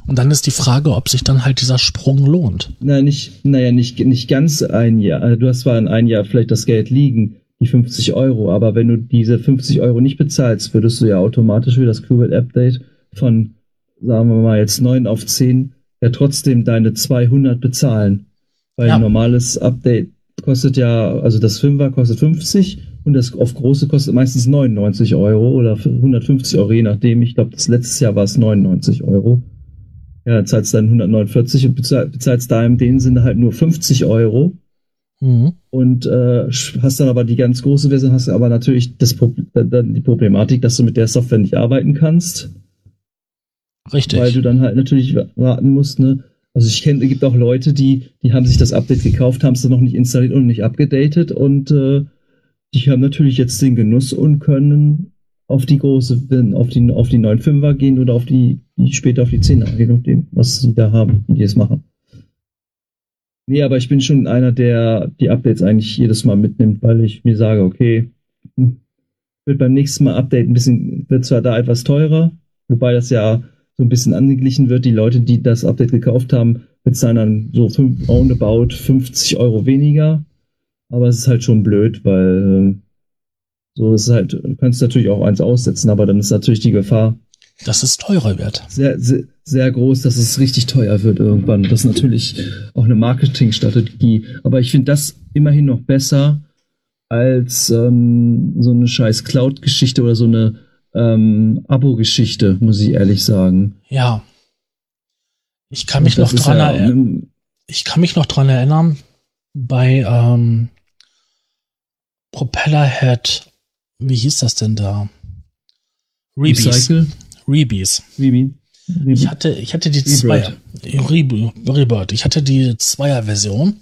Und dann ist die Frage, ob sich dann halt dieser Sprung lohnt. Na, nicht, naja, nicht, nicht ganz ein Jahr. Also du hast zwar in ein Jahr vielleicht das Geld liegen, die 50 Euro, aber wenn du diese 50 Euro nicht bezahlst, würdest du ja automatisch für das Qubit Update von, sagen wir mal jetzt 9 auf 10, ja trotzdem deine 200 bezahlen. Weil ja. ein normales Update kostet ja, also das 5er kostet 50 und das auf große kostet meistens 99 Euro oder 150 Euro, je nachdem. Ich glaube, das letztes Jahr war es 99 Euro ja, zahlst dann 149 und bezahlst da in dem Sinne halt nur 50 Euro. Mhm. Und äh, hast dann aber die ganz große Version, hast aber natürlich das dann die Problematik, dass du mit der Software nicht arbeiten kannst. Richtig. Weil du dann halt natürlich warten musst, ne? Also ich kenne, es gibt auch Leute, die, die haben sich das Update gekauft, haben es dann noch nicht installiert und nicht abgedatet und äh, die haben natürlich jetzt den Genuss und können auf die große, auf die, auf die 9.5er gehen oder auf die, die später auf die 10er, je nachdem, was sie da haben, wie die es machen. Nee, aber ich bin schon einer, der die Updates eigentlich jedes Mal mitnimmt, weil ich mir sage, okay, hm, wird beim nächsten Mal Update ein bisschen, wird zwar da etwas teurer, wobei das ja so ein bisschen angeglichen wird. Die Leute, die das Update gekauft haben, bezahlen dann so roundabout 50 Euro weniger. Aber es ist halt schon blöd, weil äh, so ist halt, du kannst natürlich auch eins aussetzen, aber dann ist natürlich die Gefahr. Dass es teurer wird. Sehr, sehr, sehr groß, dass es richtig teuer wird irgendwann. Das ist natürlich auch eine Marketingstrategie. Aber ich finde das immerhin noch besser als ähm, so eine scheiß Cloud-Geschichte oder so eine ähm, Abo-Geschichte, muss ich ehrlich sagen. Ja. Ich kann mich noch dran ja erinnern. Ich kann mich noch dran erinnern, bei ähm, Propellerhead wie hieß das denn da? Rebees. Recycle? Rebees. Rebe. Ich hatte, ich hatte die Zweier. Rebird. Ich hatte die Zweier-Version.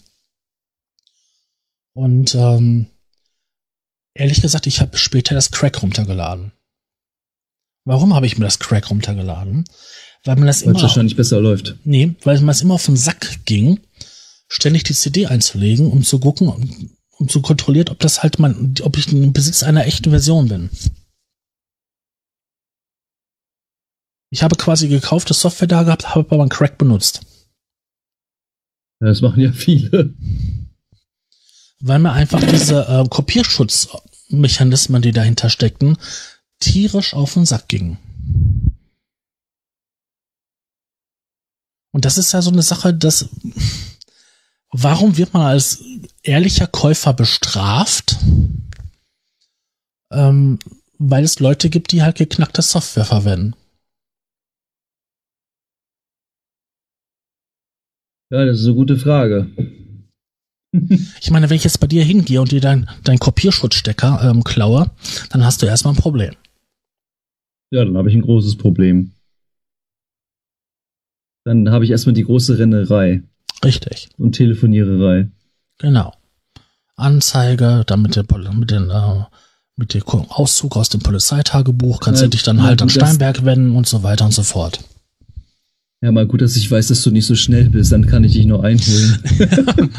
Und ähm, ehrlich gesagt, ich habe später das Crack runtergeladen. Warum habe ich mir das Crack runtergeladen? Weil man das immer. Weil wahrscheinlich besser läuft. Nee, weil man es immer auf den Sack ging, ständig die CD einzulegen, um zu gucken, und so kontrolliert, ob das halt mein, ob ich im Besitz einer echten Version bin. Ich habe quasi gekaufte Software da gehabt, habe aber einen Crack benutzt. Ja, das machen ja viele. Weil mir einfach diese äh, Kopierschutzmechanismen, die dahinter steckten, tierisch auf den Sack gingen. Und das ist ja so eine Sache, dass warum wird man als ehrlicher Käufer bestraft? Ähm, weil es Leute gibt, die halt geknackte Software verwenden. Ja, das ist eine gute Frage. Ich meine, wenn ich jetzt bei dir hingehe und dir deinen dein Kopierschutzstecker ähm, klaue, dann hast du erstmal ein Problem. Ja, dann habe ich ein großes Problem. Dann habe ich erstmal die große Rennerei. Richtig. Und Telefoniererei. Genau. Anzeige, dann mit, der, mit, den, äh, mit dem Auszug aus dem Polizeitagebuch kannst ja, du dich dann halt an Steinberg wenden und so weiter und so fort. Ja, mal gut, dass ich weiß, dass du nicht so schnell bist, dann kann ich dich noch einholen.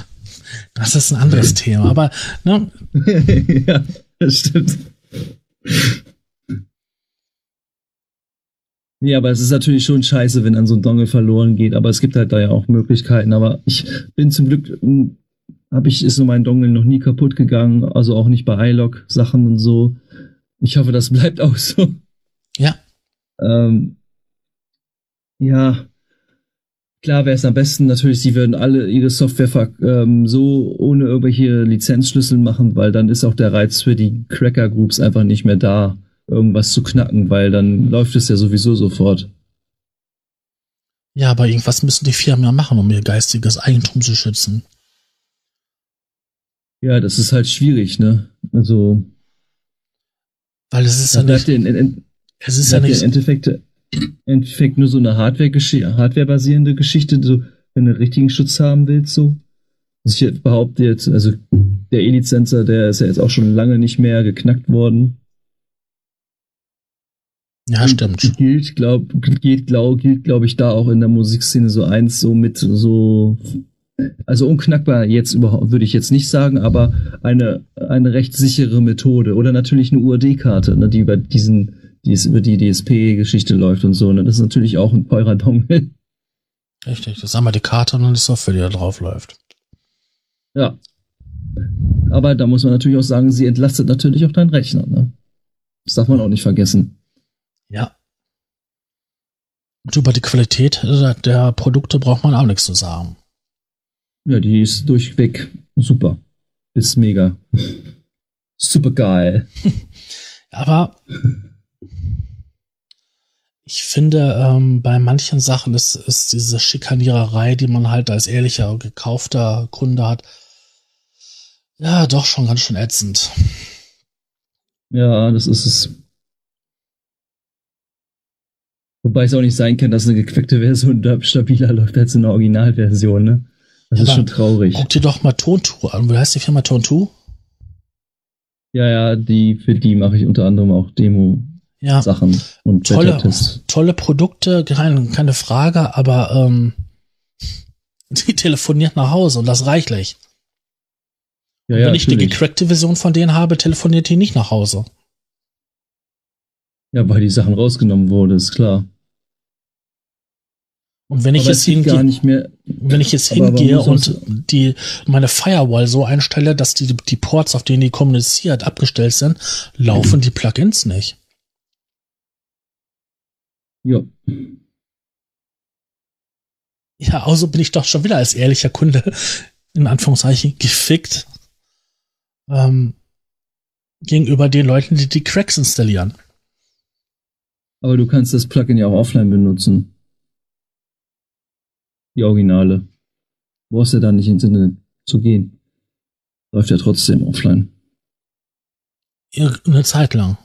das ist ein anderes Thema, aber ne? ja, das stimmt. Nee, aber es ist natürlich schon scheiße, wenn dann so ein Dongle verloren geht, aber es gibt halt da ja auch Möglichkeiten. Aber ich bin zum Glück, hm, habe ich, ist so mein Dongle noch nie kaputt gegangen, also auch nicht bei iLock Sachen und so. Ich hoffe, das bleibt auch so. Ja. Ähm, ja. Klar wäre es am besten natürlich, sie würden alle ihre Software ähm, so ohne irgendwelche Lizenzschlüssel machen, weil dann ist auch der Reiz für die Cracker Groups einfach nicht mehr da, irgendwas zu knacken, weil dann läuft es ja sowieso sofort. Ja, aber irgendwas müssen die Firmen ja machen, um ihr geistiges Eigentum zu schützen. Ja, das ist halt schwierig, ne? Also. Weil es ist ja nicht. In, in, in, es ist ja nicht. Im Endeffekt, im Endeffekt nur so eine Hardware-basierende Hardware Geschichte, so, wenn du einen richtigen Schutz haben willst, so. Also ich behaupte jetzt, also der E-Lizenzer, der ist ja jetzt auch schon lange nicht mehr geknackt worden. Ja, stimmt. Gilt, glaub, gilt, glaub, gilt, glaube ich, da auch in der Musikszene so eins, so mit so, also unknackbar jetzt überhaupt, würde ich jetzt nicht sagen, aber eine, eine recht sichere Methode. Oder natürlich eine UAD-Karte, ne, die über diesen, die es über die DSP-Geschichte läuft und so, ne. Das ist natürlich auch ein teurer Dongle. Richtig, das ist einmal die Karte und dann die Software, die da drauf läuft. Ja. Aber da muss man natürlich auch sagen, sie entlastet natürlich auch deinen Rechner, ne? Das darf man auch nicht vergessen. Ja. Und über die Qualität der Produkte braucht man auch nichts zu sagen. Ja, die ist durchweg super. Ist mega. super geil. Aber ich finde, ähm, bei manchen Sachen ist, ist diese Schikaniererei, die man halt als ehrlicher, gekaufter Kunde hat, ja, doch schon ganz schön ätzend. Ja, das ist es. Wobei es auch nicht sein kann, dass eine gequackte Version stabiler läuft als eine Originalversion, ne? Das ja, ist schon traurig. Guck dir doch mal Tontour an. Wie heißt die Firma Tontour? Ja, ja, die, für die mache ich unter anderem auch Demo-Sachen ja. und tolle, tolle Produkte, keine, keine Frage, aber ähm, die telefoniert nach Hause und das reichlich. Ja, ja, wenn ich natürlich. die gecrackte Version von denen habe, telefoniert die nicht nach Hause. Ja, weil die Sachen rausgenommen wurde, ist klar. Und wenn ich aber jetzt hingehe, wenn ich jetzt hingehe und die meine Firewall so einstelle, dass die die Ports, auf denen die kommuniziert, abgestellt sind, laufen die Plugins nicht. Ja. Ja, also bin ich doch schon wieder als ehrlicher Kunde in Anführungszeichen gefickt ähm, gegenüber den Leuten, die die Cracks installieren. Aber du kannst das Plugin ja auch offline benutzen. Die Originale. Du brauchst ja da nicht ins Internet zu gehen. Läuft ja trotzdem offline. Eine Zeit lang.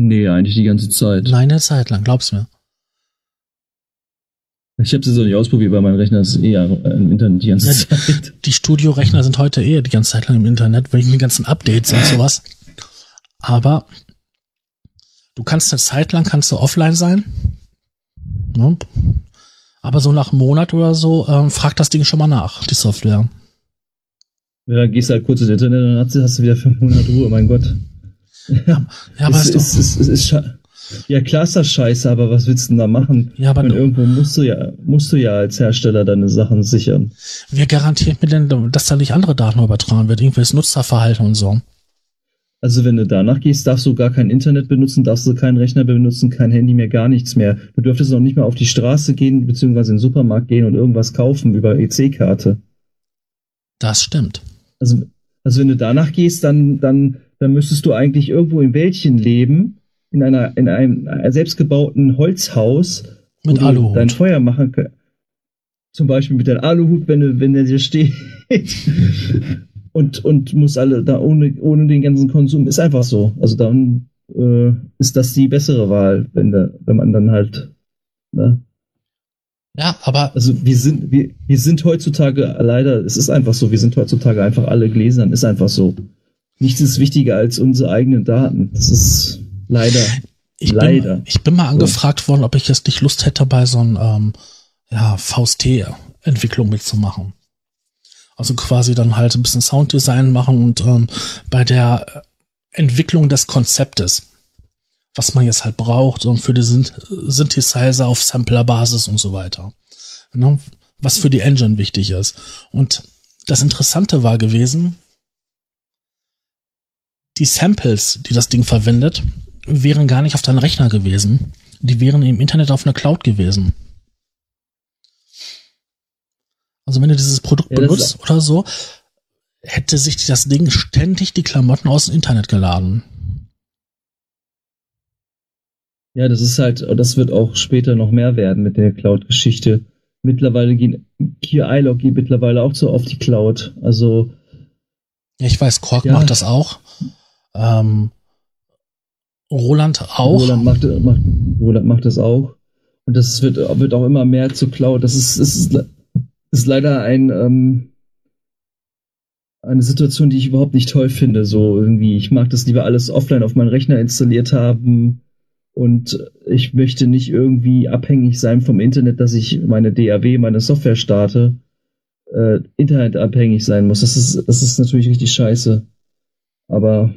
Nee, eigentlich die ganze Zeit. Nein, eine Zeit lang, glaub's mir. Ich habe es so nicht ausprobiert, weil mein Rechner ist eher im Internet die ganze ja, Zeit. Die Studio-Rechner sind heute eher die ganze Zeit lang im Internet, wegen den ganzen Updates und sowas. Aber du kannst eine Zeit lang kannst du offline sein. Ne? Aber so nach einem Monat oder so ähm, fragt das Ding schon mal nach, die Software. Ja, gehst du halt kurz ins Internet und dann hast du wieder fünf Monate Ruhe, mein Gott. Ja, ja aber es, ist, ist, ist, ist, ja, klar ist das scheiße, aber was willst du denn da machen? Ja, aber Und irgendwo musst du ja, musst du ja als Hersteller deine Sachen sichern. Wer garantiert mir denn, dass da nicht andere Daten übertragen wird? Irgendwelches Nutzerverhalten und so? Also wenn du danach gehst, darfst du gar kein Internet benutzen, darfst du keinen Rechner benutzen, kein Handy mehr, gar nichts mehr. Du dürftest auch nicht mehr auf die Straße gehen, beziehungsweise in den Supermarkt gehen und irgendwas kaufen über EC-Karte. Das stimmt. Also, also wenn du danach gehst, dann, dann, dann müsstest du eigentlich irgendwo in Wäldchen leben, in einer, in einem selbstgebauten Holzhaus, mit Aluhut. dein Feuer machen kannst. Zum Beispiel mit deinem Aluhut, wenn, wenn der dir steht und, und muss alle da ohne, ohne den ganzen Konsum. Ist einfach so. Also dann äh, ist das die bessere Wahl, wenn, da, wenn man dann halt. Ne? Ja, aber. Also wir sind, wir, wir sind heutzutage leider, es ist einfach so, wir sind heutzutage einfach alle Gläsern, ist einfach so. Nichts ist wichtiger als unsere eigenen Daten. Das ist leider. Ich leider. Bin, ich bin mal angefragt worden, ob ich jetzt nicht Lust hätte, bei so einem ähm, ja, VST-Entwicklung mitzumachen. Also quasi dann halt ein bisschen Sounddesign machen und ähm, bei der Entwicklung des Konzeptes, was man jetzt halt braucht und für die Synthesizer auf Samplerbasis und so weiter. Ne? Was für die Engine wichtig ist. Und das Interessante war gewesen, die Samples, die das Ding verwendet, wären gar nicht auf deinem Rechner gewesen. Die wären im Internet auf einer Cloud gewesen. Also wenn du dieses Produkt ja, benutzt oder so, hätte sich das Ding ständig die Klamotten aus dem Internet geladen. Ja, das ist halt, das wird auch später noch mehr werden mit der Cloud-Geschichte. Mittlerweile gehen, hier iLog geht mittlerweile auch so auf die Cloud. Also. Ja, ich weiß, Quark ja. macht das auch. Ähm, Roland auch. Roland macht, macht, Roland macht das auch. Und das wird, wird auch immer mehr zu Cloud. Das ist, ist, ist leider ein, ähm, eine Situation, die ich überhaupt nicht toll finde. So irgendwie, ich mag das lieber alles offline auf meinen Rechner installiert haben und ich möchte nicht irgendwie abhängig sein vom Internet, dass ich meine DAW, meine Software starte, äh, internetabhängig sein muss. Das ist, das ist natürlich richtig scheiße. Aber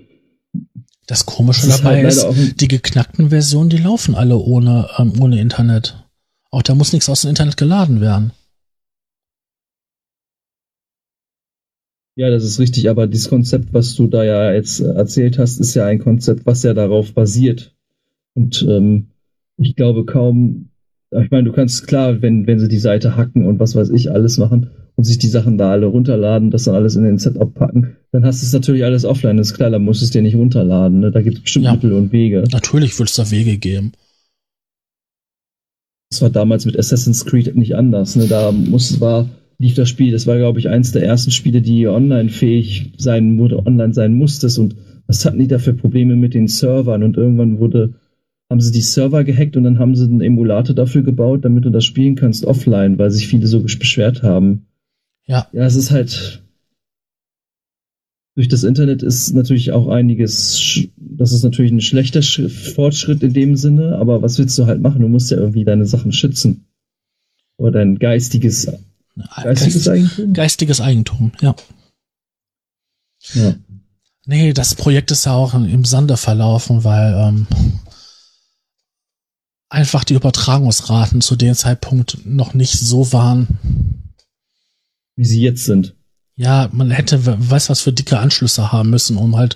das Komische das dabei ist, halt ist die geknackten Versionen, die laufen alle ohne, ähm, ohne Internet. Auch da muss nichts aus dem Internet geladen werden. Ja, das ist richtig, aber dieses Konzept, was du da ja jetzt erzählt hast, ist ja ein Konzept, was ja darauf basiert. Und ähm, ich glaube kaum, ich meine, du kannst klar, wenn, wenn sie die Seite hacken und was weiß ich alles machen und sich die Sachen da alle runterladen, das dann alles in den Setup packen, dann hast du es natürlich alles offline, das ist klar, dann musst du es dir nicht runterladen. Ne? Da gibt es bestimmt ja, Mittel und Wege. Natürlich wird es da Wege geben. Das war damals mit Assassin's Creed nicht anders. Ne? Da muss, war lief das Spiel. Das war, glaube ich, eins der ersten Spiele, die online fähig sein wurde, online sein musstest. Und was hatten die da für Probleme mit den Servern? Und irgendwann wurde, haben sie die Server gehackt und dann haben sie einen Emulator dafür gebaut, damit du das spielen kannst offline, weil sich viele so beschwert haben. Ja. Ja, es ist halt, durch das Internet ist natürlich auch einiges, das ist natürlich ein schlechter Fortschritt in dem Sinne, aber was willst du halt machen? Du musst ja irgendwie deine Sachen schützen. Oder dein geistiges Geistiges Eigentum? Geistiges Eigentum, ja. Ja. Nee, das Projekt ist ja auch im Sande verlaufen, weil ähm, einfach die Übertragungsraten zu dem Zeitpunkt noch nicht so waren. Wie sie jetzt sind. Ja, man hätte, weiß was für dicke Anschlüsse haben müssen, um halt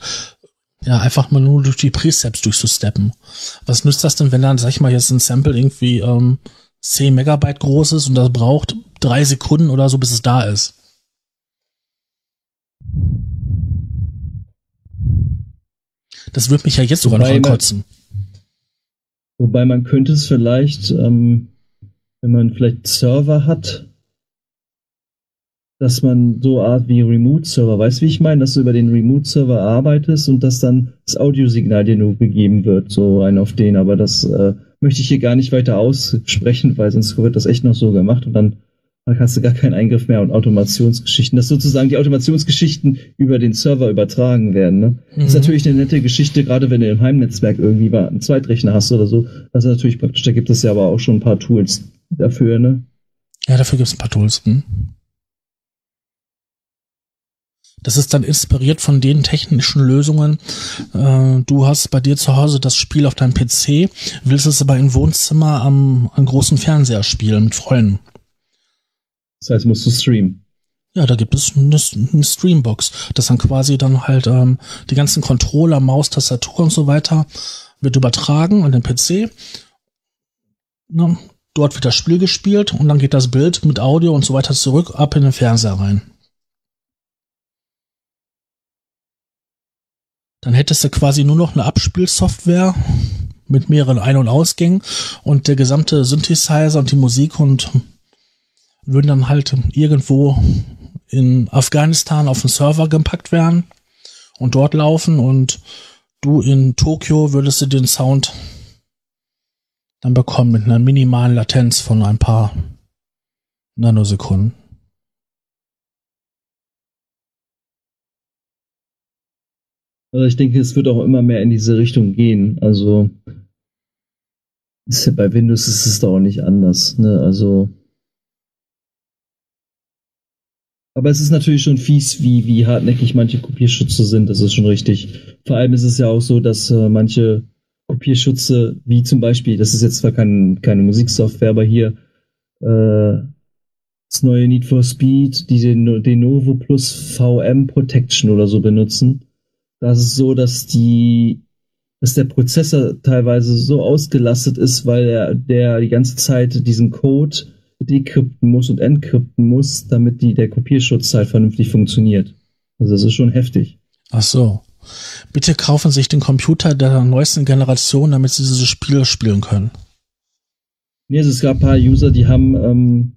ja einfach mal nur durch die Precepts durchzusteppen. Was nützt das denn, wenn dann, sag ich mal, jetzt ein Sample irgendwie ähm, 10 Megabyte groß ist und das braucht drei Sekunden oder so, bis es da ist. Das wird mich ja jetzt sogar noch ankotzen. Wobei man könnte es vielleicht, ähm, wenn man vielleicht Server hat, dass man so Art wie Remote-Server, weißt du, wie ich meine, dass du über den Remote-Server arbeitest und dass dann das Audiosignal dir nur gegeben wird, so ein auf den, aber das äh, möchte ich hier gar nicht weiter aussprechen, weil sonst wird das echt noch so gemacht und dann hast du gar keinen Eingriff mehr und Automationsgeschichten, dass sozusagen die Automationsgeschichten über den Server übertragen werden. Ne? Mhm. Das ist natürlich eine nette Geschichte, gerade wenn du im Heimnetzwerk irgendwie mal einen Zweitrechner hast oder so. Das ist natürlich praktisch, da gibt es ja aber auch schon ein paar Tools dafür, ne? Ja, dafür gibt es ein paar Tools. Hm? Das ist dann inspiriert von den technischen Lösungen. Äh, du hast bei dir zu Hause das Spiel auf deinem PC, willst es aber im Wohnzimmer am, am großen Fernseher spielen mit Freunden. Das heißt, musst du streamen. Ja, da gibt es eine, eine Streambox, das dann quasi dann halt ähm, die ganzen Controller, Maus, Tastatur und so weiter wird übertragen an den PC. Na, dort wird das Spiel gespielt und dann geht das Bild mit Audio und so weiter zurück ab in den Fernseher rein. Dann hättest du quasi nur noch eine Abspielsoftware mit mehreren Ein- und Ausgängen und der gesamte Synthesizer und die Musik und würden dann halt irgendwo in Afghanistan auf den Server gepackt werden und dort laufen und du in Tokio würdest du den Sound dann bekommen mit einer minimalen Latenz von ein paar Nanosekunden. Also ich denke, es wird auch immer mehr in diese Richtung gehen. Also ja bei Windows ist es doch auch nicht anders. Ne? Also aber es ist natürlich schon fies, wie, wie hartnäckig manche Kopierschütze sind. Das ist schon richtig. Vor allem ist es ja auch so, dass äh, manche Kopierschütze, wie zum Beispiel, das ist jetzt zwar kein, keine Musiksoftware, aber hier äh, das neue Need for Speed, die den Novo Plus VM Protection oder so benutzen das ist so, dass die, dass der Prozessor teilweise so ausgelastet ist, weil er der die ganze Zeit diesen Code dekrypten muss und entkrypten muss, damit die, der Kopierschutz halt vernünftig funktioniert. Also das ist schon heftig. Ach so. Bitte kaufen Sie sich den Computer der neuesten Generation, damit Sie diese Spiele spielen können. Nee, also es gab ein paar User, die haben ähm,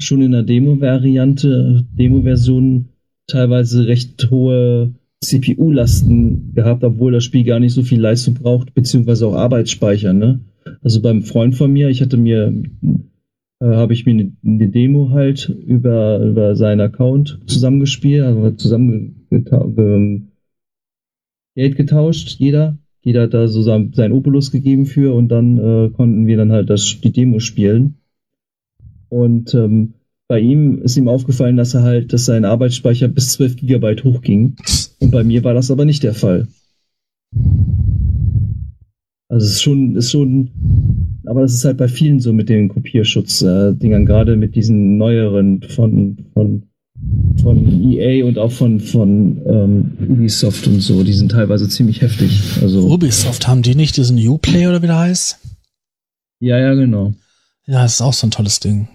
schon in der Demo-Variante, Demo-Version teilweise recht hohe CPU-Lasten gehabt, obwohl das Spiel gar nicht so viel Leistung braucht, beziehungsweise auch Arbeitsspeicher, ne? Also beim Freund von mir, ich hatte mir, äh, habe ich mir eine, eine, Demo halt über, über seinen Account zusammengespielt, also zusammen Geld getauscht, jeder. Jeder hat da so sein, sein Opulus gegeben für und dann äh, konnten wir dann halt das, die Demo spielen. Und ähm, bei ihm ist ihm aufgefallen, dass er halt, dass sein Arbeitsspeicher bis 12 Gigabyte hochging. Und bei mir war das aber nicht der Fall. Also es ist schon, ist schon, aber das ist halt bei vielen so mit den Kopierschutz-Dingern, gerade mit diesen neueren von, von, von EA und auch von, von ähm, Ubisoft und so, die sind teilweise ziemlich heftig. Also, Ubisoft, haben die nicht diesen Uplay oder wie der heißt? Ja, ja, genau. Ja, das ist auch so ein tolles Ding.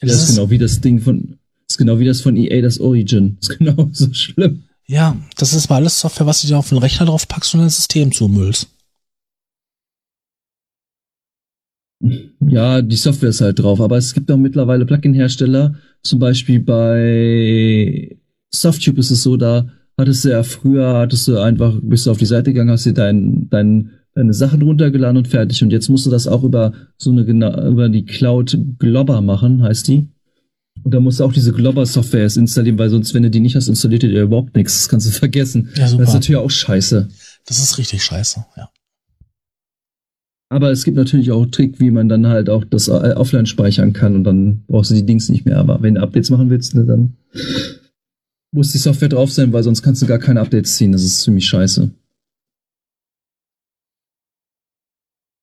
Ja, das, das ist genau wie das Ding von, ist genau wie das von EA, das Origin. Ist genau so schlimm. Ja, das ist mal alles Software, was du dir auf den Rechner drauf packst und ein System zumüllst. Ja, die Software ist halt drauf, aber es gibt auch mittlerweile Plugin-Hersteller, zum Beispiel bei Softube ist es so, da hattest du ja früher, hattest du einfach, bist du auf die Seite gegangen, hast dir dein, dein, deine Sachen runtergeladen und fertig. Und jetzt musst du das auch über so eine, über die Cloud Globber machen, heißt die. Und da musst du auch diese Globber-Software installieren, weil sonst, wenn du die nicht hast, installiert dir überhaupt nichts. Das kannst du vergessen. Ja, super. Das ist natürlich auch scheiße. Das ist richtig scheiße, ja. Aber es gibt natürlich auch Trick, wie man dann halt auch das äh, offline speichern kann und dann brauchst du die Dings nicht mehr. Aber wenn du Updates machen willst, ne, dann muss die Software drauf sein, weil sonst kannst du gar keine Updates ziehen. Das ist ziemlich scheiße.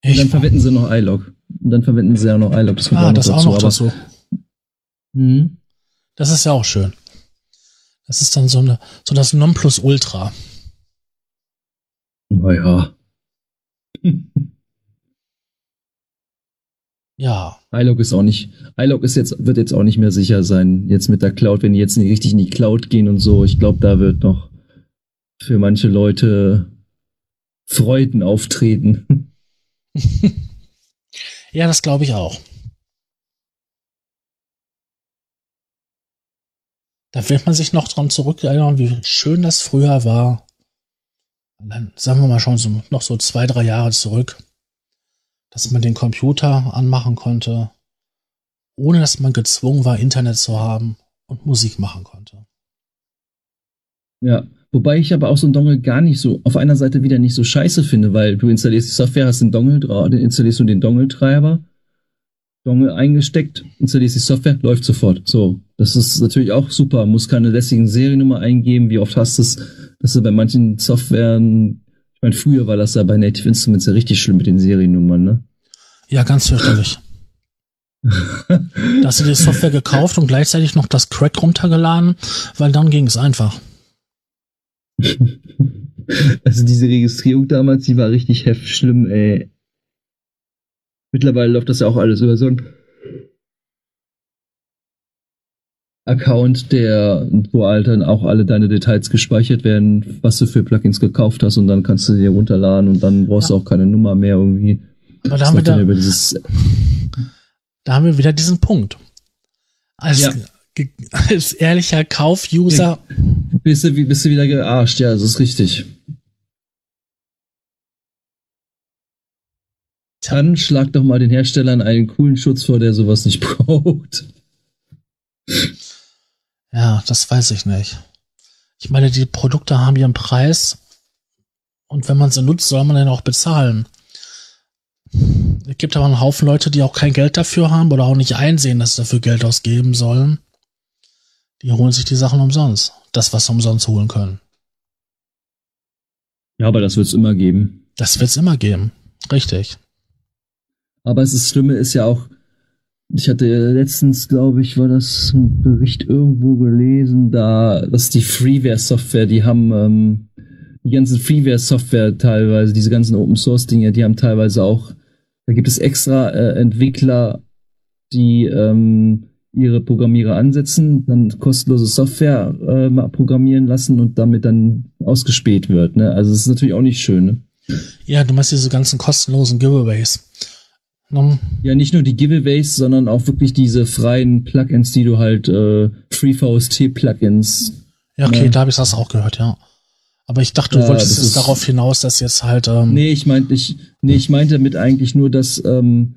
Und dann verwenden sie noch iLog. Und dann verwenden sie ja noch iLog. Das ah, auch das dazu, auch noch dazu. Mhm. Das ist ja auch schön. Das ist dann so eine, so das Nonplusultra. Naja. Ja. iLog ist auch nicht, iLog ist jetzt, wird jetzt auch nicht mehr sicher sein, jetzt mit der Cloud, wenn die jetzt nicht richtig in die Cloud gehen und so. Ich glaube, da wird noch für manche Leute Freuden auftreten. ja, das glaube ich auch. Da wird man sich noch dran zurückerinnern, wie schön das früher war. dann sagen wir mal schon so, noch so zwei, drei Jahre zurück dass man den Computer anmachen konnte, ohne dass man gezwungen war, Internet zu haben und Musik machen konnte. Ja, wobei ich aber auch so ein Dongle gar nicht so, auf einer Seite wieder nicht so scheiße finde, weil du installierst die Software, hast den Dongle, dann installierst du den Dongle-Treiber, Dongle eingesteckt, installierst die Software, läuft sofort. So, das ist natürlich auch super, muss keine lästigen Seriennummer eingeben, wie oft hast du es, dass du bei manchen Softwaren ich meine, früher war das ja bei Native Instruments ja richtig schlimm mit den Seriennummern, ne? Ja, ganz fürchterlich. da hast du die Software gekauft und gleichzeitig noch das Crack runtergeladen, weil dann ging es einfach. Also diese Registrierung damals, die war richtig heftig schlimm, ey. Mittlerweile läuft das ja auch alles über so ein Account, der, wo halt dann auch alle deine Details gespeichert werden, was du für Plugins gekauft hast und dann kannst du dir runterladen und dann brauchst ja. du auch keine Nummer mehr irgendwie. Aber da haben, wir da, da haben wir wieder diesen Punkt. Als, ja. als ehrlicher Kauf-User. Bist du, bist du wieder gearscht, ja, das ist richtig. Dann schlag doch mal den Herstellern einen coolen Schutz vor, der sowas nicht braucht. Ja, das weiß ich nicht. Ich meine, die Produkte haben ihren Preis und wenn man sie nutzt, soll man den auch bezahlen. Es gibt aber einen Haufen Leute, die auch kein Geld dafür haben oder auch nicht einsehen, dass sie dafür Geld ausgeben sollen. Die holen sich die Sachen umsonst. Das, was sie umsonst holen können. Ja, aber das wird es immer geben. Das wird es immer geben. Richtig. Aber das Schlimme ist ja auch, ich hatte letztens, glaube ich, war das ein Bericht irgendwo gelesen, da, dass die Freeware-Software, die haben ähm, die ganzen Freeware-Software teilweise, diese ganzen Open-Source-Dinge, die haben teilweise auch, da gibt es extra äh, Entwickler die ähm, ihre Programmierer ansetzen, dann kostenlose Software äh, programmieren lassen und damit dann ausgespäht wird. Ne? Also es ist natürlich auch nicht schön. Ne? Ja, du meinst diese ganzen kostenlosen Giveaways. No. Ja, nicht nur die Giveaways, sondern auch wirklich diese freien Plugins, die du halt äh, FreeVST-Plugins. Ja, okay, ne? da habe ich das auch gehört, ja. Aber ich dachte, du ja, wolltest jetzt darauf hinaus, dass jetzt halt. Ähm nee, ich meinte, ich, nee, ich meinte damit eigentlich nur, dass ähm,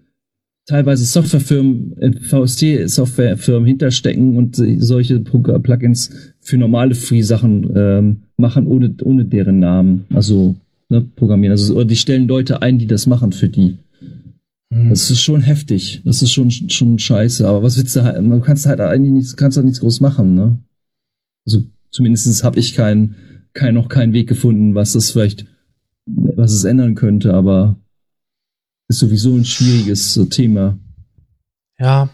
teilweise Softwarefirmen, äh, VST-Softwarefirmen hinterstecken und solche Plugins für normale Free-Sachen ähm, machen, ohne, ohne deren Namen. Also ne, programmieren. Also die stellen Leute ein, die das machen für die. Mhm. Das ist schon heftig. Das ist schon, schon scheiße. Aber was willst du halt, man kannst halt eigentlich nichts, kannst halt nichts groß machen, ne? Also zumindestens habe ich keinen, kein, noch keinen Weg gefunden, was das vielleicht, was es ändern könnte, aber ist sowieso ein schwieriges äh, Thema. Ja.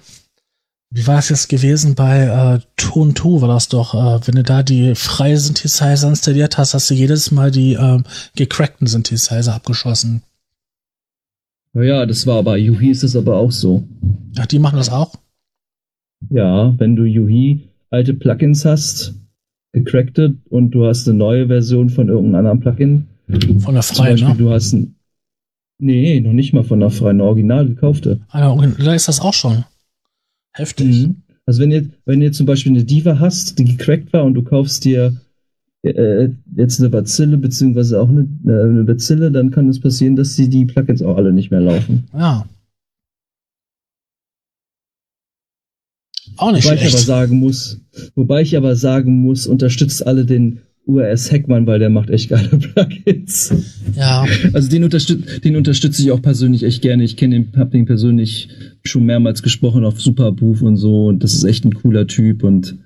Wie war es jetzt gewesen bei äh, Ton 2 war das doch, äh, wenn du da die freie Synthesizer installiert hast, hast du jedes Mal die äh, gecrackten Synthesizer abgeschossen. Ja, das war bei Yuhi ist es aber auch so. Ach, die machen das auch? Ja, wenn du Yuhi alte Plugins hast, gecrackte und du hast eine neue Version von irgendeinem anderen Plugin. Von der freien, Zum Beispiel, ne? Du hast ein, Nee, noch nicht mal von der freien Original gekaufte. Ah, da ist das auch schon. Heftig. Mhm. Also wenn ihr, wenn ihr zum Beispiel eine Diva hast, die gecrackt war und du kaufst dir äh, jetzt eine Bazille, beziehungsweise auch eine, äh, eine Bazille, dann kann es passieren, dass die, die Plugins auch alle nicht mehr laufen. Ja. Auch nicht wobei schlecht. ich aber sagen muss, wobei ich aber sagen muss, unterstützt alle den URS Heckmann, weil der macht echt geile Plugins. Ja. Also den, unterstüt den unterstütze ich auch persönlich echt gerne. Ich kenne den, hab den persönlich schon mehrmals gesprochen auf Superbooth und so und das ist echt ein cooler Typ und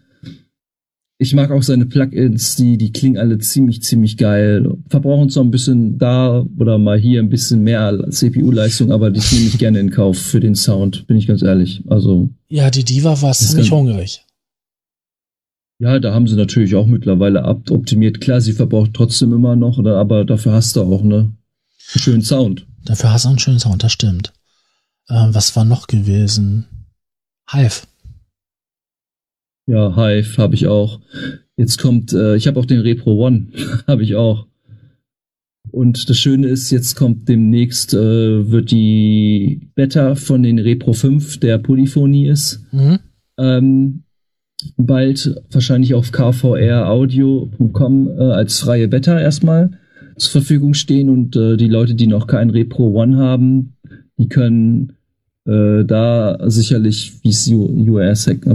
ich mag auch seine Plugins, die, die klingen alle ziemlich, ziemlich geil. Verbrauchen zwar ein bisschen da oder mal hier ein bisschen mehr CPU-Leistung, aber die nehme ich gerne in Kauf für den Sound, bin ich ganz ehrlich. Also. Ja, die Diva war ziemlich hungrig. Ja, da haben sie natürlich auch mittlerweile optimiert. Klar, sie verbraucht trotzdem immer noch, oder, aber dafür hast du auch ne, einen schönen Sound. Dafür hast du einen schönen Sound, das stimmt. Ähm, was war noch gewesen? Hive. Ja, Hive habe ich auch. Jetzt kommt, äh, ich habe auch den Repro One, habe ich auch. Und das Schöne ist, jetzt kommt demnächst, äh, wird die Beta von den Repro 5, der Polyphonie ist, mhm. ähm, bald wahrscheinlich auf kvraudio.com äh, als freie Beta erstmal zur Verfügung stehen und äh, die Leute, die noch kein Repro One haben, die können äh, da sicherlich, wie es URS, Hack,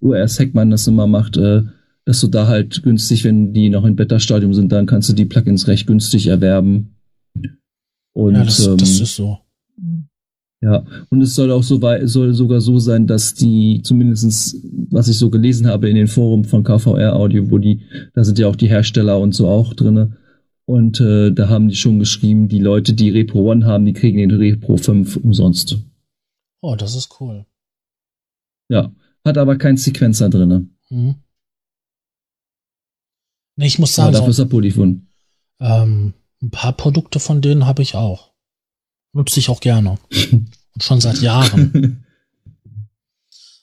URS Hackman das immer macht, äh, dass du da halt günstig, wenn die noch im Beta-Stadium sind, dann kannst du die Plugins recht günstig erwerben. Und, ja, das, ähm, das ist so. Ja, und es soll auch so soll sogar so sein, dass die, zumindestens was ich so gelesen habe in den Foren von KVR Audio, wo die, da sind ja auch die Hersteller und so auch drinne. Und äh, da haben die schon geschrieben, die Leute, die Repro One haben, die kriegen den Repro 5 umsonst. Oh, das ist cool. Ja, hat aber keinen Sequencer drinne. Mhm. Nee, ich muss sagen, aber dafür ist er Polyphon. Ähm, ein paar Produkte von denen habe ich auch. Nutze ich auch gerne. Und schon seit Jahren.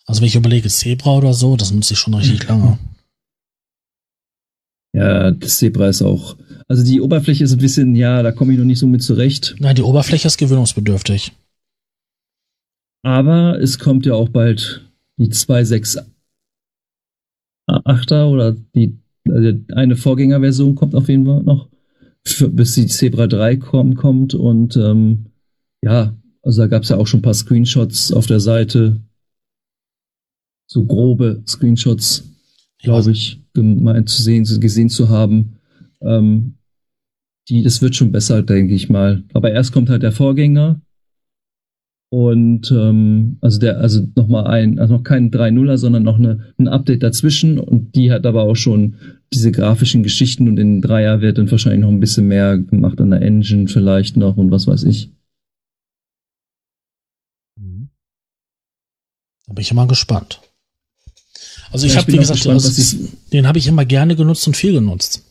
Also wenn ich überlege, Zebra oder so, das nutze ich schon richtig lange. Ja, das Zebra ist auch. Also die Oberfläche ist ein bisschen, ja, da komme ich noch nicht so mit zurecht. Nein, die Oberfläche ist gewöhnungsbedürftig. Aber es kommt ja auch bald die 2.6.8er oder die also eine Vorgängerversion kommt auf jeden Fall noch, für, bis die Zebra 3 kommt, kommt und ähm, ja, also da gab es ja auch schon ein paar Screenshots auf der Seite. So grobe Screenshots, glaube ich, gemeint zu sehen, gesehen zu haben. Ähm, die, das wird schon besser, denke ich mal. Aber erst kommt halt der Vorgänger. Und ähm, also der, also nochmal ein, also noch kein 3.0er, sondern noch eine, ein Update dazwischen und die hat aber auch schon diese grafischen Geschichten und in Dreier wird dann wahrscheinlich noch ein bisschen mehr gemacht an der Engine vielleicht noch und was weiß ich. Da bin ich immer gespannt. Also ich ja, habe, wie gesagt, gespannt, also, den habe ich immer gerne genutzt und viel genutzt.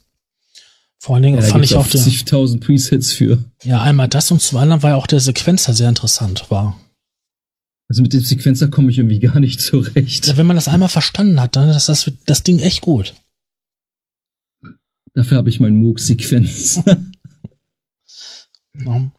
Vor allen Dingen ja, fand ich auch 50.000 Presets für. Ja, einmal das und zum anderen, weil auch der Sequenzer sehr interessant war. Also mit dem Sequencer komme ich irgendwie gar nicht zurecht. Ja, wenn man das einmal verstanden hat, dann ist das, das Ding echt gut. Dafür habe ich meinen Moog-Sequenz. ja.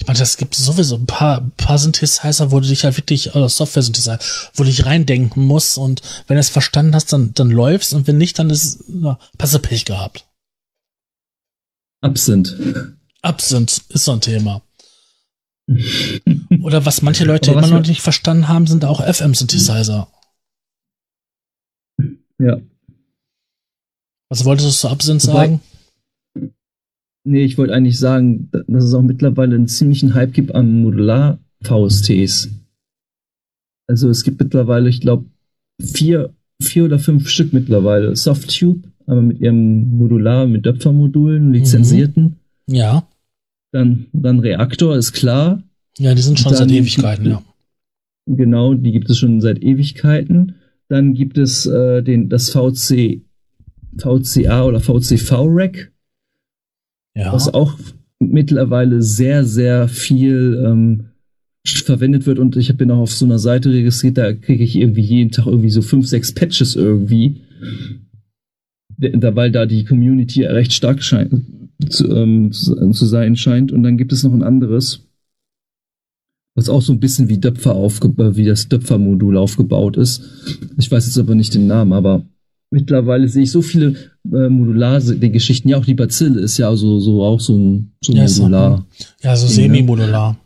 Ich meine, das gibt sowieso ein paar, paar Synthesizer, wo du dich halt wirklich, oder Software-Synthesizer, wo du dich reindenken musst und wenn du es verstanden hast, dann, dann läufst und wenn nicht, dann ist, na, passe Pech gehabt. Absent. Absent ist so ein Thema. Oder was manche Leute immer noch nicht verstanden haben, sind auch FM-Synthesizer. Ja. Was wolltest du zu Absent sagen? Nee, ich wollte eigentlich sagen, dass es auch mittlerweile einen ziemlichen Hype gibt an Modular-VSTs. Also es gibt mittlerweile, ich glaube, vier, vier oder fünf Stück mittlerweile. Softtube, aber mit ihrem Modular, mit Döpfer-Modulen, mhm. lizenzierten. Ja. Dann, dann Reaktor, ist klar. Ja, die sind schon dann, seit Ewigkeiten, ja. Genau, die gibt es schon seit Ewigkeiten. Dann gibt es äh, den, das VC, VCA oder VCV-Rack ja. was auch mittlerweile sehr, sehr viel ähm, verwendet wird und ich bin auch auf so einer Seite registriert, da kriege ich irgendwie jeden Tag irgendwie so fünf, sechs Patches irgendwie, weil da die Community recht stark scheint, zu, ähm, zu, sein scheint und dann gibt es noch ein anderes, was auch so ein bisschen wie Döpfer aufgebaut, wie das Döpfer-Modul aufgebaut ist. Ich weiß jetzt aber nicht den Namen, aber mittlerweile sehe ich so viele äh, modular die Geschichten. Ja, auch die Bazille ist ja so, so auch so ein so ja, modular. Ja, so semi-modular.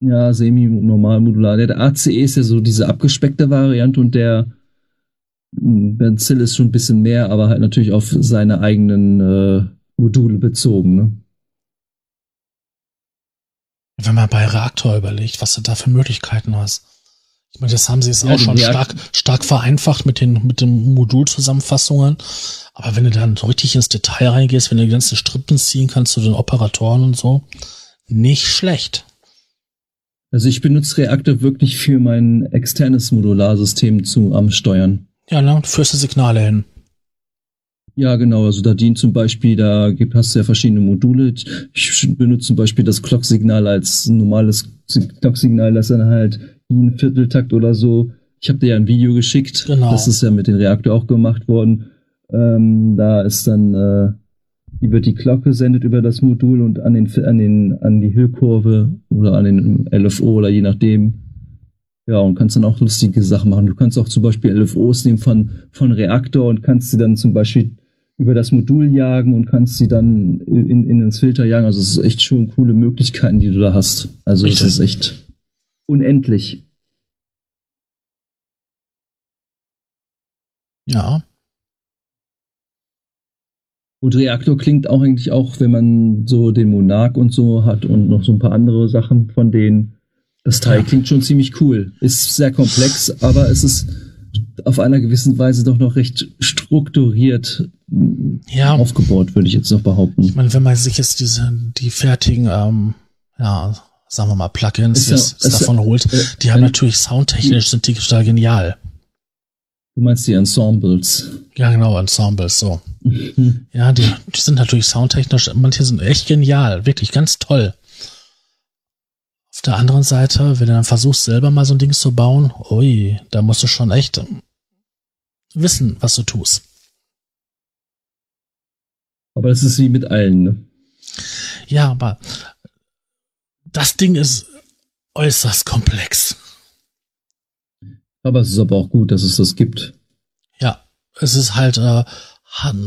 Ja, semi-normal modular. Der, der ACE ist ja so diese abgespeckte Variante und der Benzil ist schon ein bisschen mehr, aber halt natürlich auf seine eigenen äh, Module bezogen. Ne? Wenn man bei Reaktor überlegt, was du da für Möglichkeiten hast. Ich meine, das haben sie jetzt ja, auch schon stark, stark vereinfacht mit den, mit den Modulzusammenfassungen. Aber wenn du dann so richtig ins Detail reingehst, wenn du die ganzen Strippen ziehen kannst zu den Operatoren und so, nicht schlecht. Also ich benutze Reaktor wirklich für mein externes Modularsystem zu am Steuern. Ja, ne, führst du Signale hin. Ja, genau. Also da dient zum Beispiel, da gibt, hast du ja verschiedene Module. Ich benutze zum Beispiel das Clock-Signal als normales Clock-Signal, das dann halt ein Vierteltakt oder so. Ich habe dir ja ein Video geschickt. Genau. Das ist ja mit dem Reaktor auch gemacht worden. Ähm, da ist dann, äh, die wird die Clock gesendet über das Modul und an den, an den, an die Hüllkurve oder an den LFO oder je nachdem. Ja, und kannst dann auch lustige Sachen machen. Du kannst auch zum Beispiel LFOs nehmen von, von Reaktor und kannst sie dann zum Beispiel über das Modul jagen und kannst sie dann in, in ins Filter jagen. Also es ist echt schon coole Möglichkeiten, die du da hast. Also es ist echt unendlich. Ja. Und Reaktor klingt auch eigentlich auch, wenn man so den Monarch und so hat und noch so ein paar andere Sachen von denen. Das Teil ja. klingt schon ziemlich cool. Ist sehr komplex, aber es ist auf einer gewissen Weise doch noch recht strukturiert ja. aufgebaut, würde ich jetzt noch behaupten. Ich meine, wenn man sich jetzt diese, die fertigen, ähm, ja, sagen wir mal, Plugins ja, ist, ist davon ja, holt, äh, die haben natürlich soundtechnisch sind die total genial. Du meinst die Ensembles? Ja, genau, Ensembles, so. Mhm. Ja, die, die sind natürlich soundtechnisch, manche sind echt genial, wirklich ganz toll. Auf der anderen Seite, wenn du dann versuchst, selber mal so ein Ding zu bauen, ui, da musst du schon echt wissen, was du tust. Aber das ist wie mit allen, ne? Ja, aber das Ding ist äußerst komplex. Aber es ist aber auch gut, dass es das gibt. Ja, es ist halt äh,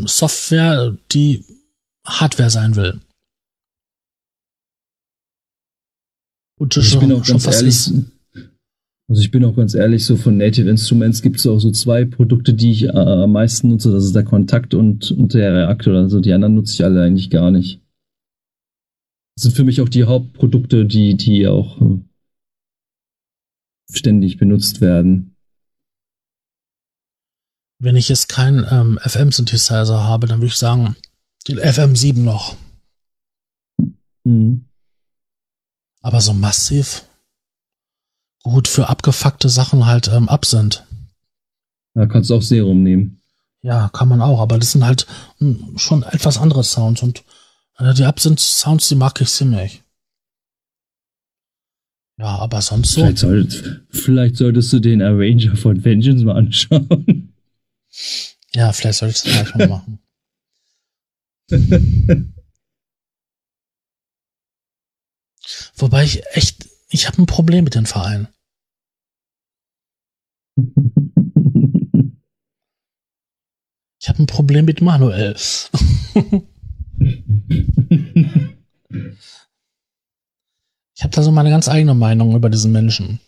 Software, die Hardware sein will. Und das ich bin auch ganz ehrlich, also ich bin auch ganz ehrlich, so von Native Instruments gibt es auch so zwei Produkte, die ich äh, am meisten nutze. Das ist der Kontakt und, und der Reaktor. Also die anderen nutze ich alle eigentlich gar nicht. Das sind für mich auch die Hauptprodukte, die, die auch äh, ständig benutzt werden. Wenn ich jetzt keinen ähm, FM-Synthesizer habe, dann würde ich sagen, den FM7 noch. Mhm. Aber so massiv gut für abgefuckte Sachen halt ähm, ab sind. Da kannst du auch Serum nehmen. Ja, kann man auch, aber das sind halt hm, schon etwas andere Sounds und die Absint-Sounds, die mag ich ziemlich. Ja, aber sonst so. Vielleicht, solltest, vielleicht solltest du den Arranger von Vengeance mal anschauen. Ja, vielleicht soll ich das mal machen. Wobei ich echt, ich habe ein Problem mit dem Verein. Ich habe ein Problem mit Manuel. ich habe da so meine ganz eigene Meinung über diesen Menschen.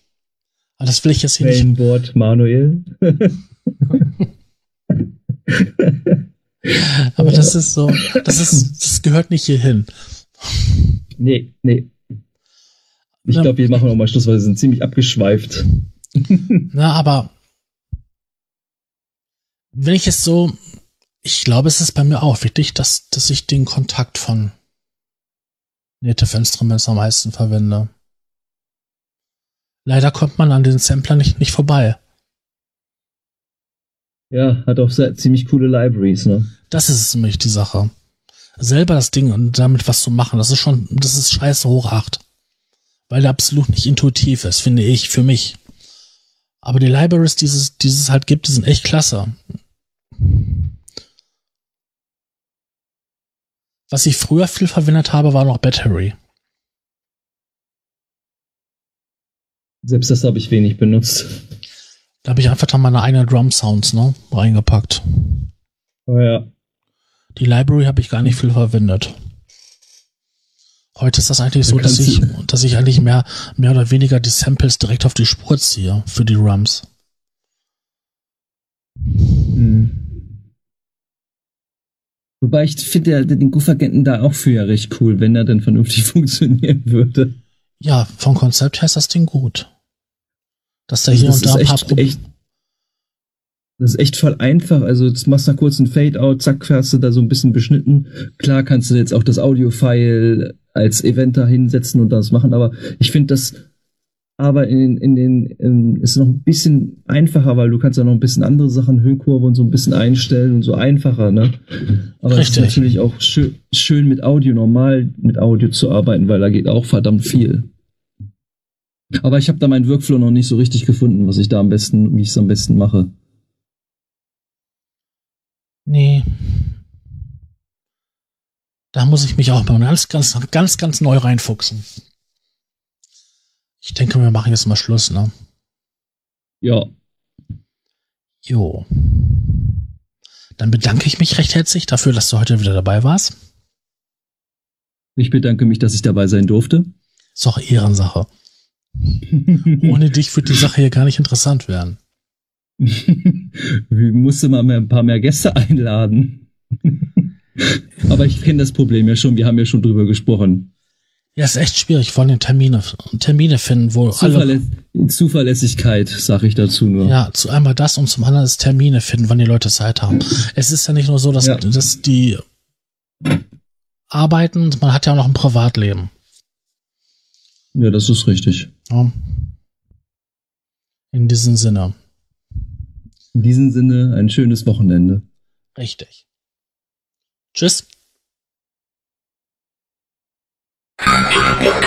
Aber das will ich jetzt hier nicht. Wort Manuel. Aber das ist so, das ist, das gehört nicht hier hin. Nee, nee. Ich Ja. glaube, wir machen auch mal Schluss, weil wir sind ziemlich abgeschweift. Na, aber wenn ich es so, ich glaube, es ist bei mir auch wichtig, dass, dass ich den Kontakt von Native Instruments am meisten verwende. Leider kommt man an den Sampler nicht, nicht vorbei. Ja, hat auch sehr, ziemlich coole Libraries, ne? Das ist nämlich die Sache. Selber das Ding und damit was zu machen, das ist schon, das ist scheiße hoch acht. Weil der absolut nicht intuitiv ist, finde ich, für mich. Aber die Libraries, die es, die es halt gibt, die sind echt klasse. Was ich früher viel verwendet habe, war noch Battery. Selbst das habe ich wenig benutzt. Da habe ich einfach dann meine eigenen Drum Sounds, ne, reingepackt. Aber ja. Die Library habe ich gar nicht viel verwendet. Heute ist das eigentlich so, Da dass ich, dass ich eigentlich mehr, mehr oder weniger die Samples direkt auf die Spur ziehe für die Drums. Hm. Wobei ich finde der- den Goof-Agenten da auch für ja recht cool, wenn er dann vernünftig funktionieren würde. Ja, vom Konzept her ist das Ding gut. Dass da Also hier das und da ist ein paar echt, echt, das ist echt voll einfach. Also jetzt machst du da kurz einen Fade-Out, zack, hast du da so ein bisschen beschnitten. Klar kannst du jetzt auch das Audio-File als Event da hinsetzen und das machen, aber ich finde das aber in, in den in, ist noch ein bisschen einfacher, weil du kannst ja noch ein bisschen andere Sachen, Höhenkurve und so ein bisschen einstellen und so einfacher, ne? Aber es ist Richtig. natürlich auch schön, schön mit Audio, normal mit Audio zu arbeiten, weil da geht auch verdammt viel. Aber ich habe da meinen Workflow noch nicht so richtig gefunden, was ich da am besten, wie ich es am besten mache. Nee. Da muss ich mich auch mal ganz, ganz, ganz, ganz neu reinfuchsen. Ich denke, wir machen jetzt mal Schluss, ne? Ja, Jo. Dann bedanke ich mich recht herzlich dafür, dass du heute wieder dabei warst. ich bedanke mich, dass ich dabei sein durfte. Ist doch Ehrensache. Ohne dich wird die Sache hier gar nicht interessant werden. Wir mussten mal mehr, ein paar mehr Gäste einladen. Aber ich kenne das Problem ja schon, wir haben ja schon drüber gesprochen. Ja, ist echt schwierig, vor allem Termine, Termine finden, wo alle, Zuverlä Zuverlässigkeit, sag ich dazu nur. ja, zu einmal das und zum anderen ist Termine finden, wann die Leute Zeit haben. Es ist ja nicht nur so, dass, Ja. dass die arbeiten, man hat ja auch noch ein Privatleben. ja, das ist richtig. Ja. In diesem Sinne. In diesem Sinne ein schönes Wochenende. Richtig. Tschüss. people.